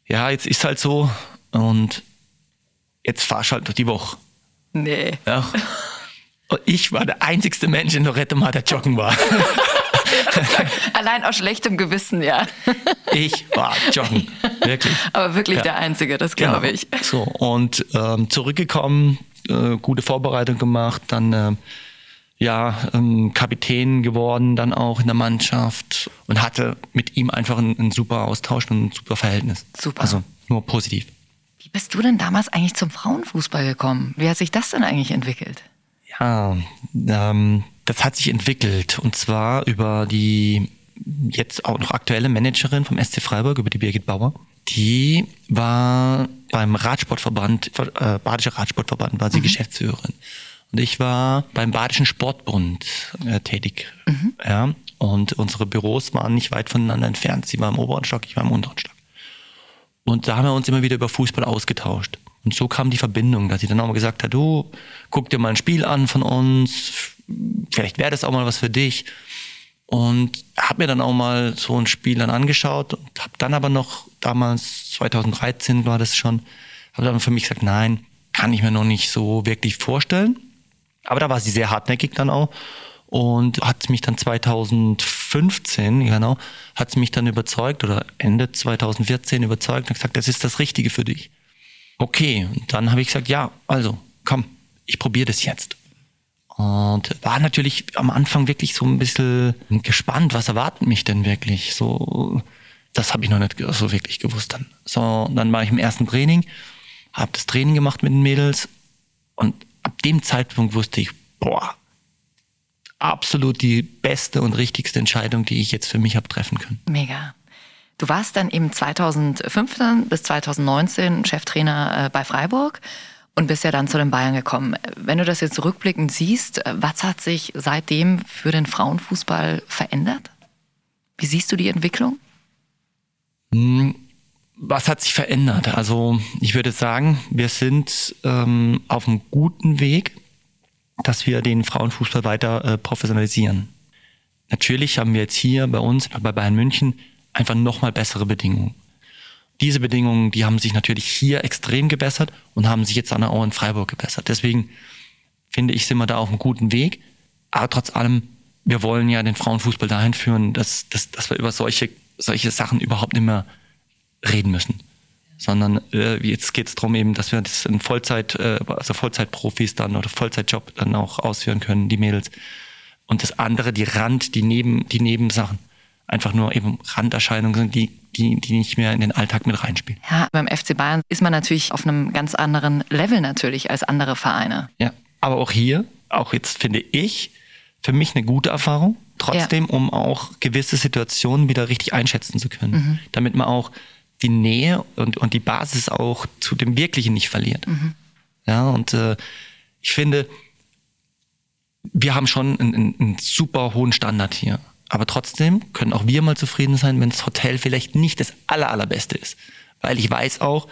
ja, jetzt ist halt so und jetzt fahrst halt durch die Woche. Nee. Ja. Und ich war der einzigste Mensch in Lorette Mar, der joggen war. [laughs] Allein aus schlechtem Gewissen, ja. Ich war joggen. Wirklich. Aber wirklich Ja. der Einzige, das glaube ich. So, und ähm, zurückgekommen, äh, gute Vorbereitung gemacht, dann ähm, ja, ähm, Kapitän geworden, dann auch in der Mannschaft und hatte mit ihm einfach einen, einen super Austausch und ein super Verhältnis. Super. Also nur positiv. Wie bist du denn damals eigentlich zum Frauenfußball gekommen? Wie hat sich das denn eigentlich entwickelt? Ja, ähm, das hat sich entwickelt und zwar über die jetzt auch noch aktuelle Managerin vom SC Freiburg, über die Birgit Bauer. Die war beim Radsportverband, äh, Badischer Radsportverband, war sie Geschäftsführerin. Und ich war beim Badischen Sportbund äh, tätig. Ja, und unsere Büros waren nicht weit voneinander entfernt. Sie war im oberen Stock, ich war im unteren Stock. Und da haben wir uns immer wieder über Fußball ausgetauscht. Und so kam die Verbindung, dass sie dann auch mal gesagt hat, du, guck dir mal ein Spiel an von uns, vielleicht wäre das auch mal was für dich. Und habe mir dann auch mal so ein Spiel dann angeschaut und habe dann aber noch, damals 2013 war das schon, habe dann für mich gesagt, nein, kann ich mir noch nicht so wirklich vorstellen. Aber da war sie sehr hartnäckig dann auch und hat mich dann 2015, genau, hat sie mich dann überzeugt oder Ende 2014 überzeugt und gesagt, das ist das Richtige für dich. Okay, und dann habe ich gesagt, ja, also komm, ich probiere das jetzt. Und war natürlich am Anfang wirklich so ein bisschen gespannt, was erwartet mich denn wirklich? So, das habe ich noch nicht so wirklich gewusst dann. So, und dann war ich im ersten Training, habe das Training gemacht mit den Mädels und ab dem Zeitpunkt wusste ich, boah, absolut die beste und richtigste Entscheidung, die ich jetzt für mich habe treffen können. Mega. Du warst dann eben 2015 bis 2019 Cheftrainer äh, bei Freiburg und bist ja dann zu den Bayern gekommen. Wenn du das jetzt rückblickend siehst, was hat sich seitdem für den Frauenfußball verändert? Wie siehst du die Entwicklung? Was hat sich verändert? Also ich würde sagen, wir sind ähm, auf einem guten Weg, dass wir den Frauenfußball weiter äh, professionalisieren. Natürlich haben wir jetzt hier bei uns, bei Bayern München, einfach nochmal bessere Bedingungen. Diese Bedingungen, die haben sich natürlich hier extrem gebessert und haben sich jetzt dann auch in Freiburg gebessert. Deswegen finde ich, sind wir da auf einem guten Weg. Aber trotz allem, wir wollen ja den Frauenfußball dahin führen, dass, dass, dass wir über solche, solche Sachen überhaupt nicht mehr reden müssen. Sondern äh, jetzt geht es darum eben, dass wir das in Vollzeit, äh, also Vollzeitprofis dann oder Vollzeitjob dann auch ausführen können, die Mädels. Und das andere, die Rand, die Neben, die Nebensachen, einfach nur eben Randerscheinungen sind, die, die, die nicht mehr in den Alltag mit reinspielen. Ja, beim FC Bayern ist man natürlich auf einem ganz anderen Level natürlich als andere Vereine. Ja, aber auch hier, auch jetzt finde ich, für mich eine gute Erfahrung, trotzdem, ja. um auch gewisse Situationen wieder richtig einschätzen zu können. Mhm. Damit man auch die Nähe und, und die Basis auch zu dem Wirklichen nicht verliert. Mhm. Ja, und äh, ich finde, wir haben schon einen, einen, einen super hohen Standard hier. Aber trotzdem können auch wir mal zufrieden sein, wenn das Hotel vielleicht nicht das aller, allerbeste ist. Weil ich weiß auch,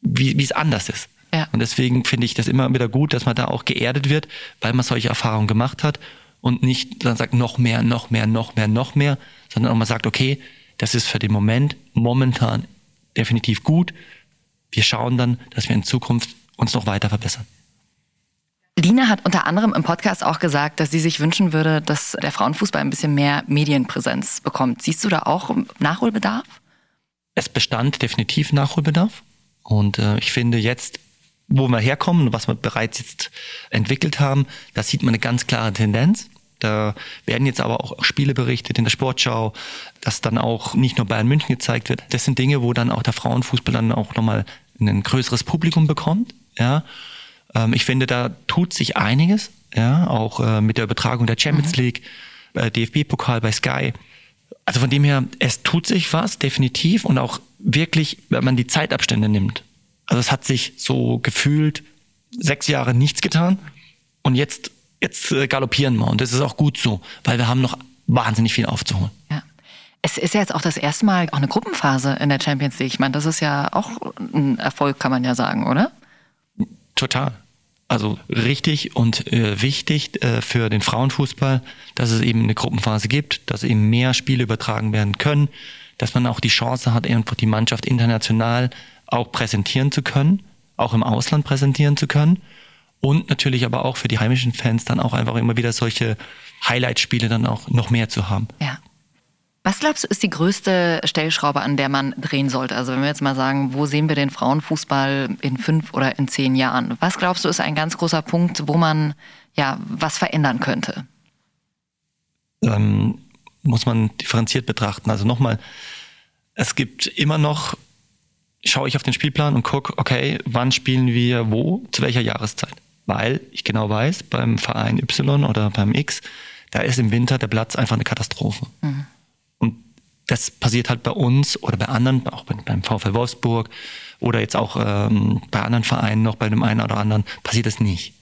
wie, wie es anders ist. Ja. Und deswegen finde ich das immer wieder gut, dass man da auch geerdet wird, weil man solche Erfahrungen gemacht hat und nicht dann sagt noch mehr, noch mehr, noch mehr, noch mehr, sondern auch mal sagt, okay, das ist für den Moment momentan definitiv gut. Wir schauen dann, dass wir in Zukunft uns noch weiter verbessern. Lina hat unter anderem im Podcast auch gesagt, dass sie sich wünschen würde, dass der Frauenfußball ein bisschen mehr Medienpräsenz bekommt. Siehst du da auch Nachholbedarf? Es bestand definitiv Nachholbedarf. Und äh, ich finde jetzt, wo wir herkommen und was wir bereits jetzt entwickelt haben, da sieht man eine ganz klare Tendenz. Da werden jetzt aber auch Spiele berichtet in der Sportschau, dass dann auch nicht nur Bayern München gezeigt wird. Das sind Dinge, wo dann auch der Frauenfußball dann auch nochmal ein größeres Publikum bekommt. Ja. Ähm, ich finde, da tut sich einiges, ja, auch äh, mit der Übertragung der Champions mhm. League, äh, DFB-Pokal bei Sky. Also von dem her, es tut sich was, definitiv, und auch wirklich, wenn man die Zeitabstände nimmt. Also es hat sich so gefühlt sechs Jahre nichts getan und jetzt, jetzt äh, galoppieren wir und das ist auch gut so, weil wir haben noch wahnsinnig viel aufzuholen. Ja. Es ist ja jetzt auch das erste Mal auch eine Gruppenphase in der Champions League. Ich meine, das ist ja auch ein Erfolg, kann man ja sagen, oder? Total. Also richtig und äh, wichtig äh, für den Frauenfußball, dass es eben eine Gruppenphase gibt, dass eben mehr Spiele übertragen werden können, dass man auch die Chance hat, einfach die Mannschaft international auch präsentieren zu können, auch im Ausland präsentieren zu können und natürlich aber auch für die heimischen Fans dann auch einfach immer wieder solche Highlight-Spiele dann auch noch mehr zu haben. Ja. Was glaubst du, ist die größte Stellschraube, an der man drehen sollte? Also wenn wir jetzt mal sagen, wo sehen wir den Frauenfußball in fünf oder in zehn Jahren? Was glaubst du, ist ein ganz großer Punkt, wo man ja was verändern könnte? Ähm, muss man differenziert betrachten. Also nochmal, es gibt immer noch, schaue ich auf den Spielplan und gucke, okay, wann spielen wir wo, zu welcher Jahreszeit? Weil ich genau weiß, beim Verein Y oder beim X, da ist im Winter der Platz einfach eine Katastrophe. Mhm das passiert halt bei uns oder bei anderen, auch beim VfL Wolfsburg oder jetzt auch ähm, bei anderen Vereinen noch, bei dem einen oder anderen, passiert das nicht.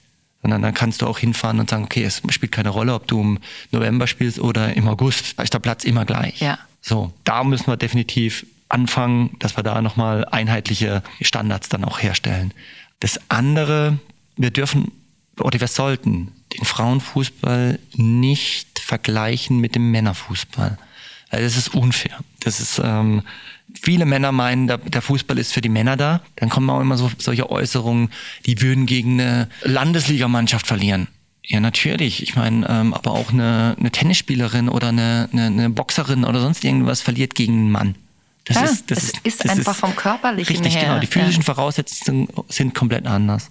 Sondern dann kannst du auch hinfahren und sagen, okay, es spielt keine Rolle, ob du im November spielst oder im August, da ist der Platz immer gleich. Ja. So, da müssen wir definitiv anfangen, dass wir da nochmal einheitliche Standards dann auch herstellen. Das andere, wir dürfen oder wir sollten den Frauenfußball nicht vergleichen mit dem Männerfußball. Also das ist unfair. Das ist, ähm, viele Männer meinen, der, der, Fußball ist für die Männer da. Dann kommen auch immer so solche Äußerungen, die würden gegen eine Landesligamannschaft verlieren. Ja, natürlich. Ich meine, ähm, aber auch eine, eine Tennisspielerin oder eine, eine, eine, Boxerin oder sonst irgendwas verliert gegen einen Mann. Das ja, ist, das ist, ist das einfach ist vom körperlichen richtig, her. genau. Die physischen ja. Voraussetzungen sind komplett anders.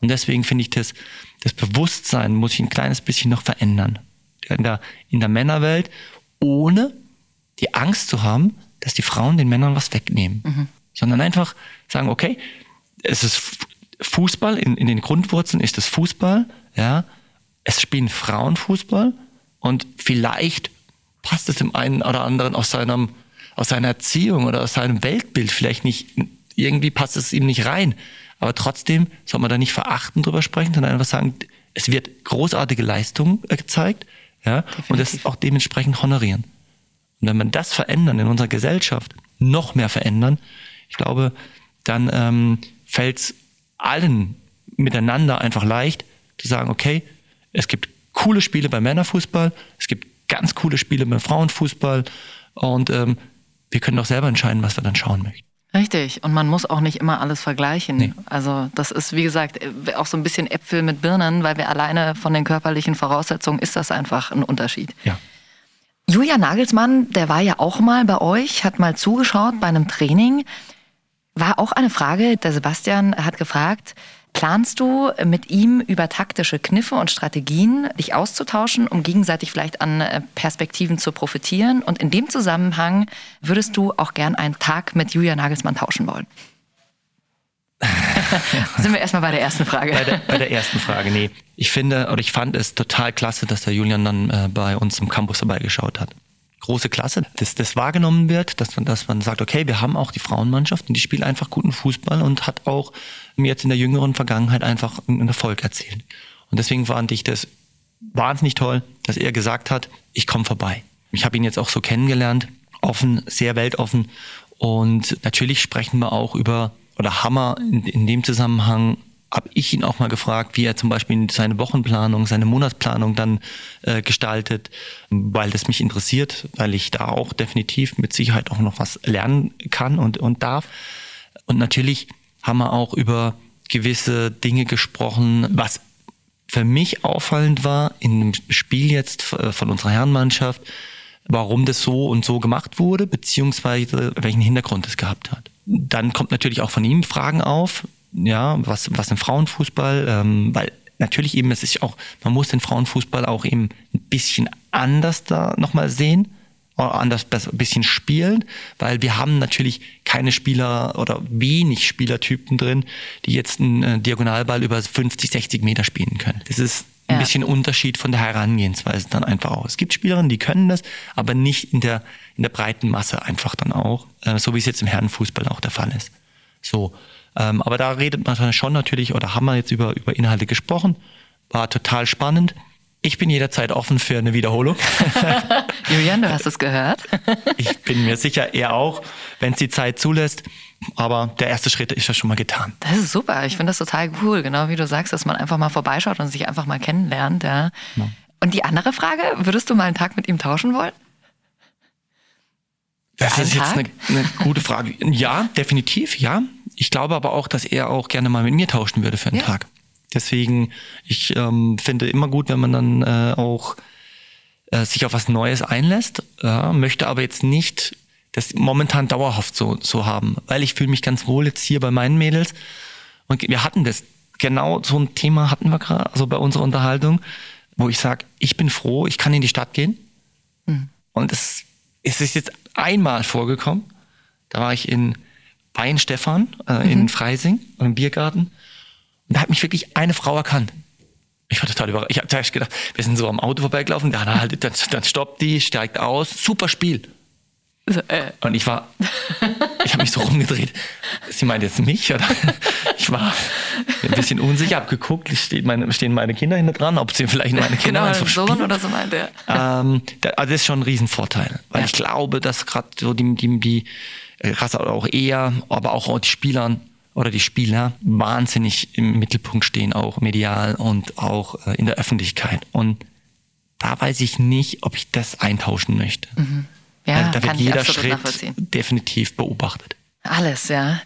Und deswegen finde ich das, das Bewusstsein muss ich ein kleines bisschen noch verändern. In der, in der Männerwelt, ohne die Angst zu haben, dass die Frauen den Männern was wegnehmen, mhm. sondern einfach sagen, okay, es ist Fußball, in, in den Grundwurzeln ist es Fußball, ja, es spielen Frauen Fußball und vielleicht passt es dem einen oder anderen aus seinem, aus seiner Erziehung oder aus seinem Weltbild vielleicht nicht, irgendwie passt es ihm nicht rein. Aber trotzdem soll man da nicht verachten drüber sprechen, sondern einfach sagen, es wird großartige Leistung gezeigt, ja, Definitiv. und das auch dementsprechend honorieren. Und wenn wir das verändern in unserer Gesellschaft, noch mehr verändern, ich glaube, dann ähm, fällt es allen miteinander einfach leicht zu sagen, okay, es gibt coole Spiele beim Männerfußball, es gibt ganz coole Spiele beim Frauenfußball und ähm, wir können doch selber entscheiden, was wir dann schauen möchten. Richtig. Und man muss auch nicht immer alles vergleichen. Nee. Also das ist, wie gesagt, auch so ein bisschen Äpfel mit Birnen, weil wir alleine von den körperlichen Voraussetzungen ist das einfach ein Unterschied. Ja. Julia Nagelsmann, der war ja auch mal bei euch, hat mal zugeschaut bei einem Training. War auch eine Frage, der Sebastian hat gefragt, Planst du mit ihm über taktische Kniffe und Strategien dich auszutauschen, um gegenseitig vielleicht an äh, Perspektiven zu profitieren? Und in dem Zusammenhang würdest du auch gern einen Tag mit Julia Nagelsmann tauschen wollen? Sind wir erstmal bei der ersten Frage. Bei der, bei der, ersten Frage, nee. Ich finde oder ich fand es total klasse, dass der Julian dann äh, bei uns im Campus vorbeigeschaut hat große Klasse, dass das wahrgenommen wird, dass man, dass man sagt, okay, wir haben auch die Frauenmannschaft und die spielt einfach guten Fußball und hat auch mir jetzt in der jüngeren Vergangenheit einfach einen Erfolg erzielt. Und deswegen fand ich das wahnsinnig toll, dass er gesagt hat, ich komme vorbei. Ich habe ihn jetzt auch so kennengelernt, offen, sehr weltoffen. Und natürlich sprechen wir auch über, oder wir in, in dem Zusammenhang habe ich ihn auch mal gefragt, wie er zum Beispiel seine Wochenplanung, seine Monatsplanung dann äh, gestaltet, weil das mich interessiert, weil ich da auch definitiv mit Sicherheit auch noch was lernen kann und, und darf. Und natürlich haben wir auch über gewisse Dinge gesprochen, was für mich auffallend war in dem Spiel jetzt äh, von unserer Herrenmannschaft, warum das so und so gemacht wurde, beziehungsweise welchen Hintergrund es gehabt hat. Dann kommt natürlich auch von ihm Fragen auf, ja, was, was im Frauenfußball, ähm, weil natürlich eben, es ist auch, man muss den Frauenfußball auch eben ein bisschen anders da nochmal sehen oder anders ein bisschen spielen, weil wir haben natürlich keine Spieler oder wenig Spielertypen drin, die jetzt einen äh, Diagonalball über 50, 60 Meter spielen können. Das ist ein ja. bisschen Unterschied von der Herangehensweise dann einfach auch. Es gibt Spielerinnen, die können das, aber nicht in der, in der breiten Masse einfach dann auch, äh, so wie es jetzt im Herrenfußball auch der Fall ist. So. Ähm, aber da redet man schon natürlich, oder haben wir jetzt über, über Inhalte gesprochen. War total spannend. Ich bin jederzeit offen für eine Wiederholung. [laughs] Julian, du hast es gehört. ich bin mir sicher, er auch, wenn es die Zeit zulässt. Aber der erste Schritt ist ja schon mal getan. Das ist super. Ich finde das total cool. Genau wie du sagst, dass man einfach mal vorbeischaut und sich einfach mal kennenlernt. Ja. ja. Und die andere Frage, würdest du mal einen Tag mit ihm tauschen wollen? Das ist jetzt eine, eine gute Frage. Ja, definitiv, ja. Ich glaube aber auch, dass er auch gerne mal mit mir tauschen würde für einen ja. Tag. Deswegen, ich ähm, finde immer gut, wenn man dann äh, auch äh, sich auf was Neues einlässt, ja, möchte aber jetzt nicht das momentan dauerhaft so, so haben, weil ich fühle mich ganz wohl jetzt hier bei meinen Mädels. Und wir hatten das, genau so ein Thema hatten wir gerade, also bei unserer Unterhaltung, wo ich sage, ich bin froh, ich kann in die Stadt gehen. Mhm. Und es, es ist jetzt einmal vorgekommen, da war ich in Weinstefan äh, mhm. in Freising, im Biergarten. Und da hat mich wirklich eine Frau erkannt. Ich war total überrascht. Ich habe zuerst gedacht, wir sind so am Auto vorbeigelaufen, dann, halt, dann, dann stoppt die, steigt aus, super Spiel. So, äh. Und ich war, ich habe mich so rumgedreht. Sie meint jetzt mich oder? Ich war ein bisschen unsicher, habe geguckt, stehen meine, stehen meine Kinder hinter dran, ob sie vielleicht meine Kinder genau, einfach Sohn oder so meint er. Ähm, also das ist schon ein Riesenvorteil, weil ja. ich glaube, dass gerade so die, die, die Rasse auch eher, aber auch die Spielern oder die Spieler wahnsinnig im Mittelpunkt stehen, auch medial und auch äh, in der Öffentlichkeit. Und da weiß ich nicht, ob ich das eintauschen möchte. Mhm. Ja, da wird jeder Schritt definitiv beobachtet. Alles, ja.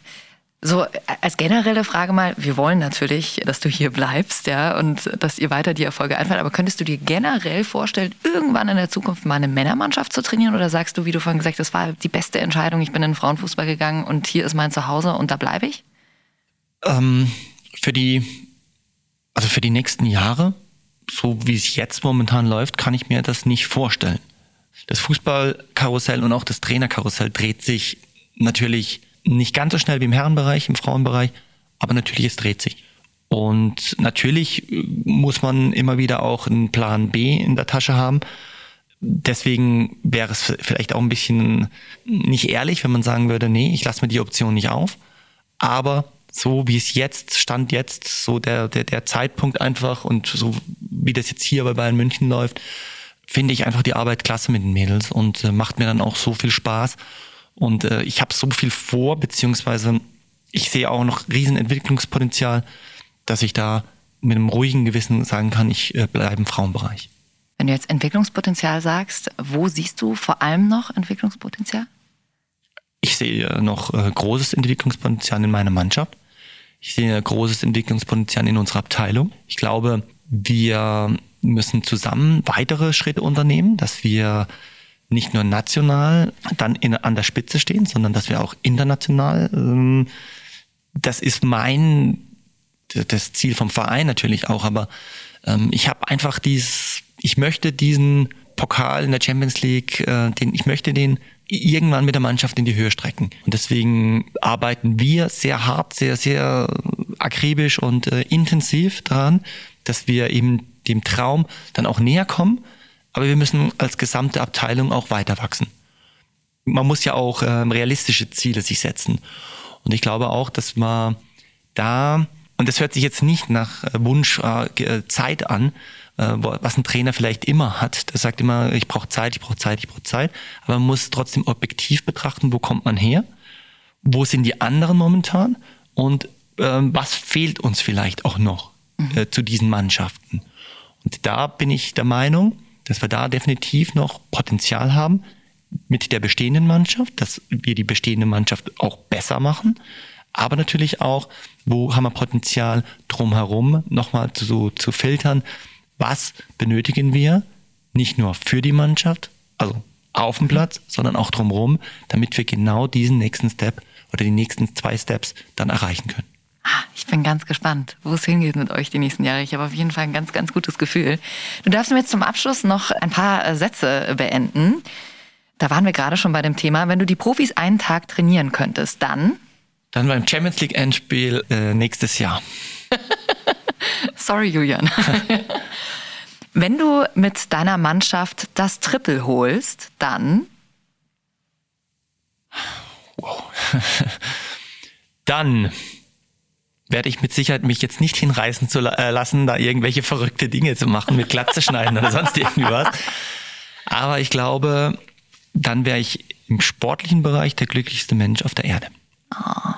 So, als generelle Frage mal, wir wollen natürlich, dass du hier bleibst, ja, und dass ihr weiter die Erfolge einfallen, aber könntest du dir generell vorstellen, irgendwann in der Zukunft mal eine Männermannschaft zu trainieren oder sagst du, wie du vorhin gesagt hast, das war die beste Entscheidung, ich bin in den Frauenfußball gegangen und hier ist mein Zuhause und da bleibe ich? Ähm, für die, also für die nächsten Jahre, so wie es jetzt momentan läuft, kann ich mir das nicht vorstellen. Das Fußballkarussell und auch das Trainerkarussell dreht sich natürlich nicht ganz so schnell wie im Herrenbereich, im Frauenbereich, aber natürlich es dreht sich. Und natürlich äh, muss man immer wieder auch einen Plan B in der Tasche haben. Deswegen wäre es vielleicht auch ein bisschen nicht ehrlich, wenn man sagen würde, nee, ich lasse mir die Option nicht auf. Aber so wie es jetzt stand jetzt, so der, der, der Zeitpunkt einfach und so wie das jetzt hier bei Bayern München läuft, finde ich einfach die Arbeit klasse mit den Mädels und äh, macht mir dann auch so viel Spaß. Und äh, ich habe so viel vor, beziehungsweise ich sehe auch noch riesen Entwicklungspotenzial, dass ich da mit einem ruhigen Gewissen sagen kann, ich äh, bleibe im Frauenbereich. Wenn du jetzt Entwicklungspotenzial sagst, wo siehst du vor allem noch Entwicklungspotenzial? Ich sehe noch äh, großes Entwicklungspotenzial in meiner Mannschaft. Ich sehe großes Entwicklungspotenzial in unserer Abteilung. Ich glaube, wir müssen zusammen weitere Schritte unternehmen, dass wir nicht nur national dann in, an der Spitze stehen, sondern dass wir auch international, ähm, das ist mein, das Ziel vom Verein natürlich auch, aber ähm, ich habe einfach dieses, ich möchte diesen Pokal in der Champions League, äh, den, ich möchte den irgendwann mit der Mannschaft in die Höhe strecken. Und deswegen arbeiten wir sehr hart, sehr, sehr akribisch und äh, intensiv daran, dass wir eben dem Traum dann auch näher kommen. Aber wir müssen als gesamte Abteilung auch weiter wachsen. Man muss ja auch ähm, realistische Ziele sich setzen. Und ich glaube auch, dass man da, und das hört sich jetzt nicht nach Wunsch äh, Zeit an, äh, was ein Trainer vielleicht immer hat. Der sagt immer, ich brauche Zeit, ich brauche Zeit, ich brauche Zeit. Aber man muss trotzdem objektiv betrachten, wo kommt man her, wo sind die anderen momentan und ähm, was fehlt uns vielleicht auch noch mhm. äh, zu diesen Mannschaften. Und da bin ich der Meinung, dass wir da definitiv noch Potenzial haben mit der bestehenden Mannschaft, dass wir die bestehende Mannschaft auch besser machen, aber natürlich auch, wo haben wir Potenzial drumherum nochmal zu, zu filtern, was benötigen wir nicht nur für die Mannschaft, also auf dem Platz, sondern auch drumherum, damit wir genau diesen nächsten Step oder die nächsten zwei Steps dann erreichen können. Ah, ich bin ganz gespannt, wo es hingeht mit euch die nächsten Jahre. Ich habe auf jeden Fall ein ganz, ganz gutes Gefühl. Du darfst mir jetzt zum Abschluss noch ein paar Sätze beenden. Da waren wir gerade schon bei dem Thema. Wenn du die Profis einen Tag trainieren könntest, dann? Dann beim Champions League Endspiel äh, nächstes Jahr. [laughs] [laughs] Sorry, Julian. [laughs] Wenn du mit deiner Mannschaft das Triple holst, dann? Wow. [laughs] dann werde ich mit Sicherheit mich jetzt nicht hinreißen zu äh, lassen, da irgendwelche verrückte Dinge zu machen, mit Glatze schneiden oder sonst irgendwas. Aber ich glaube, dann wäre ich im sportlichen Bereich der glücklichste Mensch auf der Erde. Oh.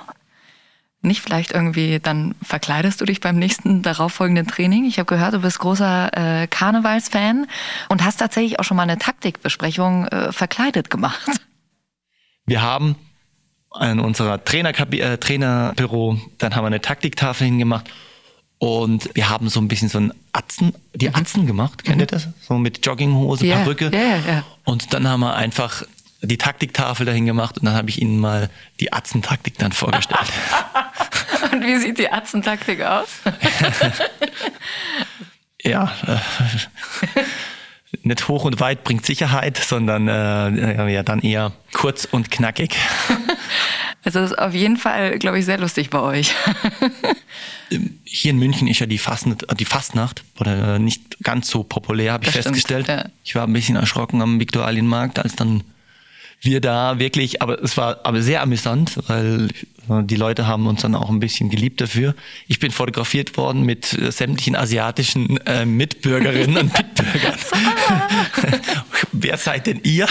Nicht vielleicht irgendwie, dann verkleidest du dich beim nächsten darauffolgenden Training. Ich habe gehört, du bist großer äh, Karnevalsfan und hast tatsächlich auch schon mal eine Taktikbesprechung äh, verkleidet gemacht. [laughs] Wir haben in unserer Trainer äh, Trainerbüro, dann haben wir eine Taktiktafel hingemacht und wir haben so ein bisschen so ein Atzen, die mhm. Atzen gemacht, kennt mhm. ihr das? So mit Jogginghose, yeah, Perücke. Yeah, yeah. Und dann haben wir einfach die Taktiktafel dahin gemacht und dann habe ich ihnen mal die Atzentaktik dann vorgestellt. [laughs] und wie sieht die Atzentaktik aus? [laughs] ja, äh, nicht hoch und weit bringt Sicherheit, sondern äh, ja, dann eher kurz und knackig. [laughs] Also das ist auf jeden Fall, glaube ich, sehr lustig bei euch. Hier in München ist ja die, Fastnacht, die Fastnacht oder nicht ganz so populär, habe ich das festgestellt. Stimmt, ja. Ich war ein bisschen erschrocken am Viktualienmarkt, als dann wir da wirklich, aber es war aber sehr amüsant, weil die Leute haben uns dann auch ein bisschen geliebt dafür. Ich bin fotografiert worden mit äh, sämtlichen asiatischen äh, Mitbürgerinnen und [laughs] Mitbürgern. [laughs] Wer seid denn ihr?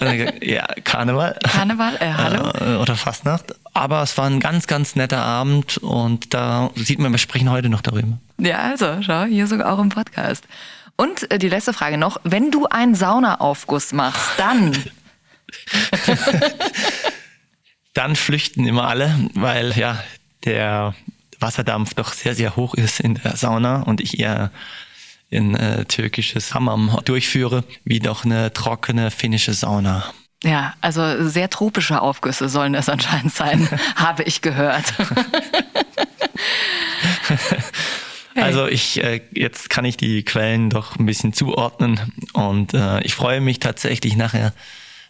[laughs] ja, Karneval. Karneval, äh, hallo. Äh, oder Fastnacht. Aber es war ein ganz, ganz netter Abend und da sieht man, wir sprechen heute noch darüber. Ja, also, schau, hier sogar auch im Podcast. Und äh, die letzte Frage noch. Wenn du einen Saunaaufguss machst, dann [laughs] Dann flüchten immer alle, weil ja der Wasserdampf doch sehr, sehr hoch ist in der Sauna und ich eher ein äh, türkisches Hammam durchführe, wie doch eine trockene finnische Sauna. Ja, also sehr tropische Aufgüsse sollen es anscheinend sein, [laughs] habe ich gehört. [laughs] Also ich äh, jetzt kann ich die Quellen doch ein bisschen zuordnen und äh, ich freue mich tatsächlich nachher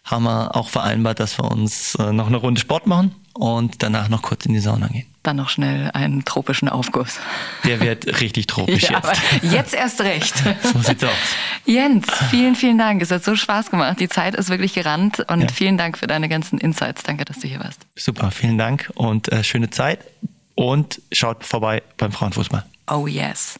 haben wir auch vereinbart, dass wir uns äh, noch eine Runde Sport machen und danach noch kurz in die Sauna gehen. Dann noch schnell einen tropischen Aufguss. Der wird richtig tropisch [laughs] ja, jetzt. jetzt erst recht. [laughs] So sieht's aus. Jens, vielen, vielen Dank. Es hat so Spaß gemacht. Die Zeit ist wirklich gerannt und ja. vielen Dank für deine ganzen Insights. Danke, dass du hier warst. Super, vielen Dank und äh, schöne Zeit und schaut vorbei beim Frauenfußball. Oh yes.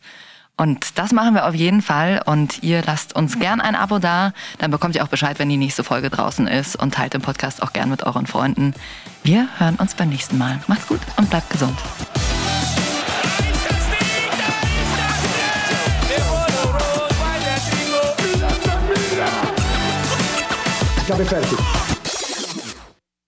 Und das machen wir auf jeden Fall. Und ihr lasst uns gern ein Abo da. Dann bekommt ihr auch Bescheid, wenn die nächste Folge draußen ist. Und teilt den Podcast auch gern mit euren Freunden. Wir hören uns beim nächsten Mal. Macht's gut und bleibt gesund. Cabe fertig.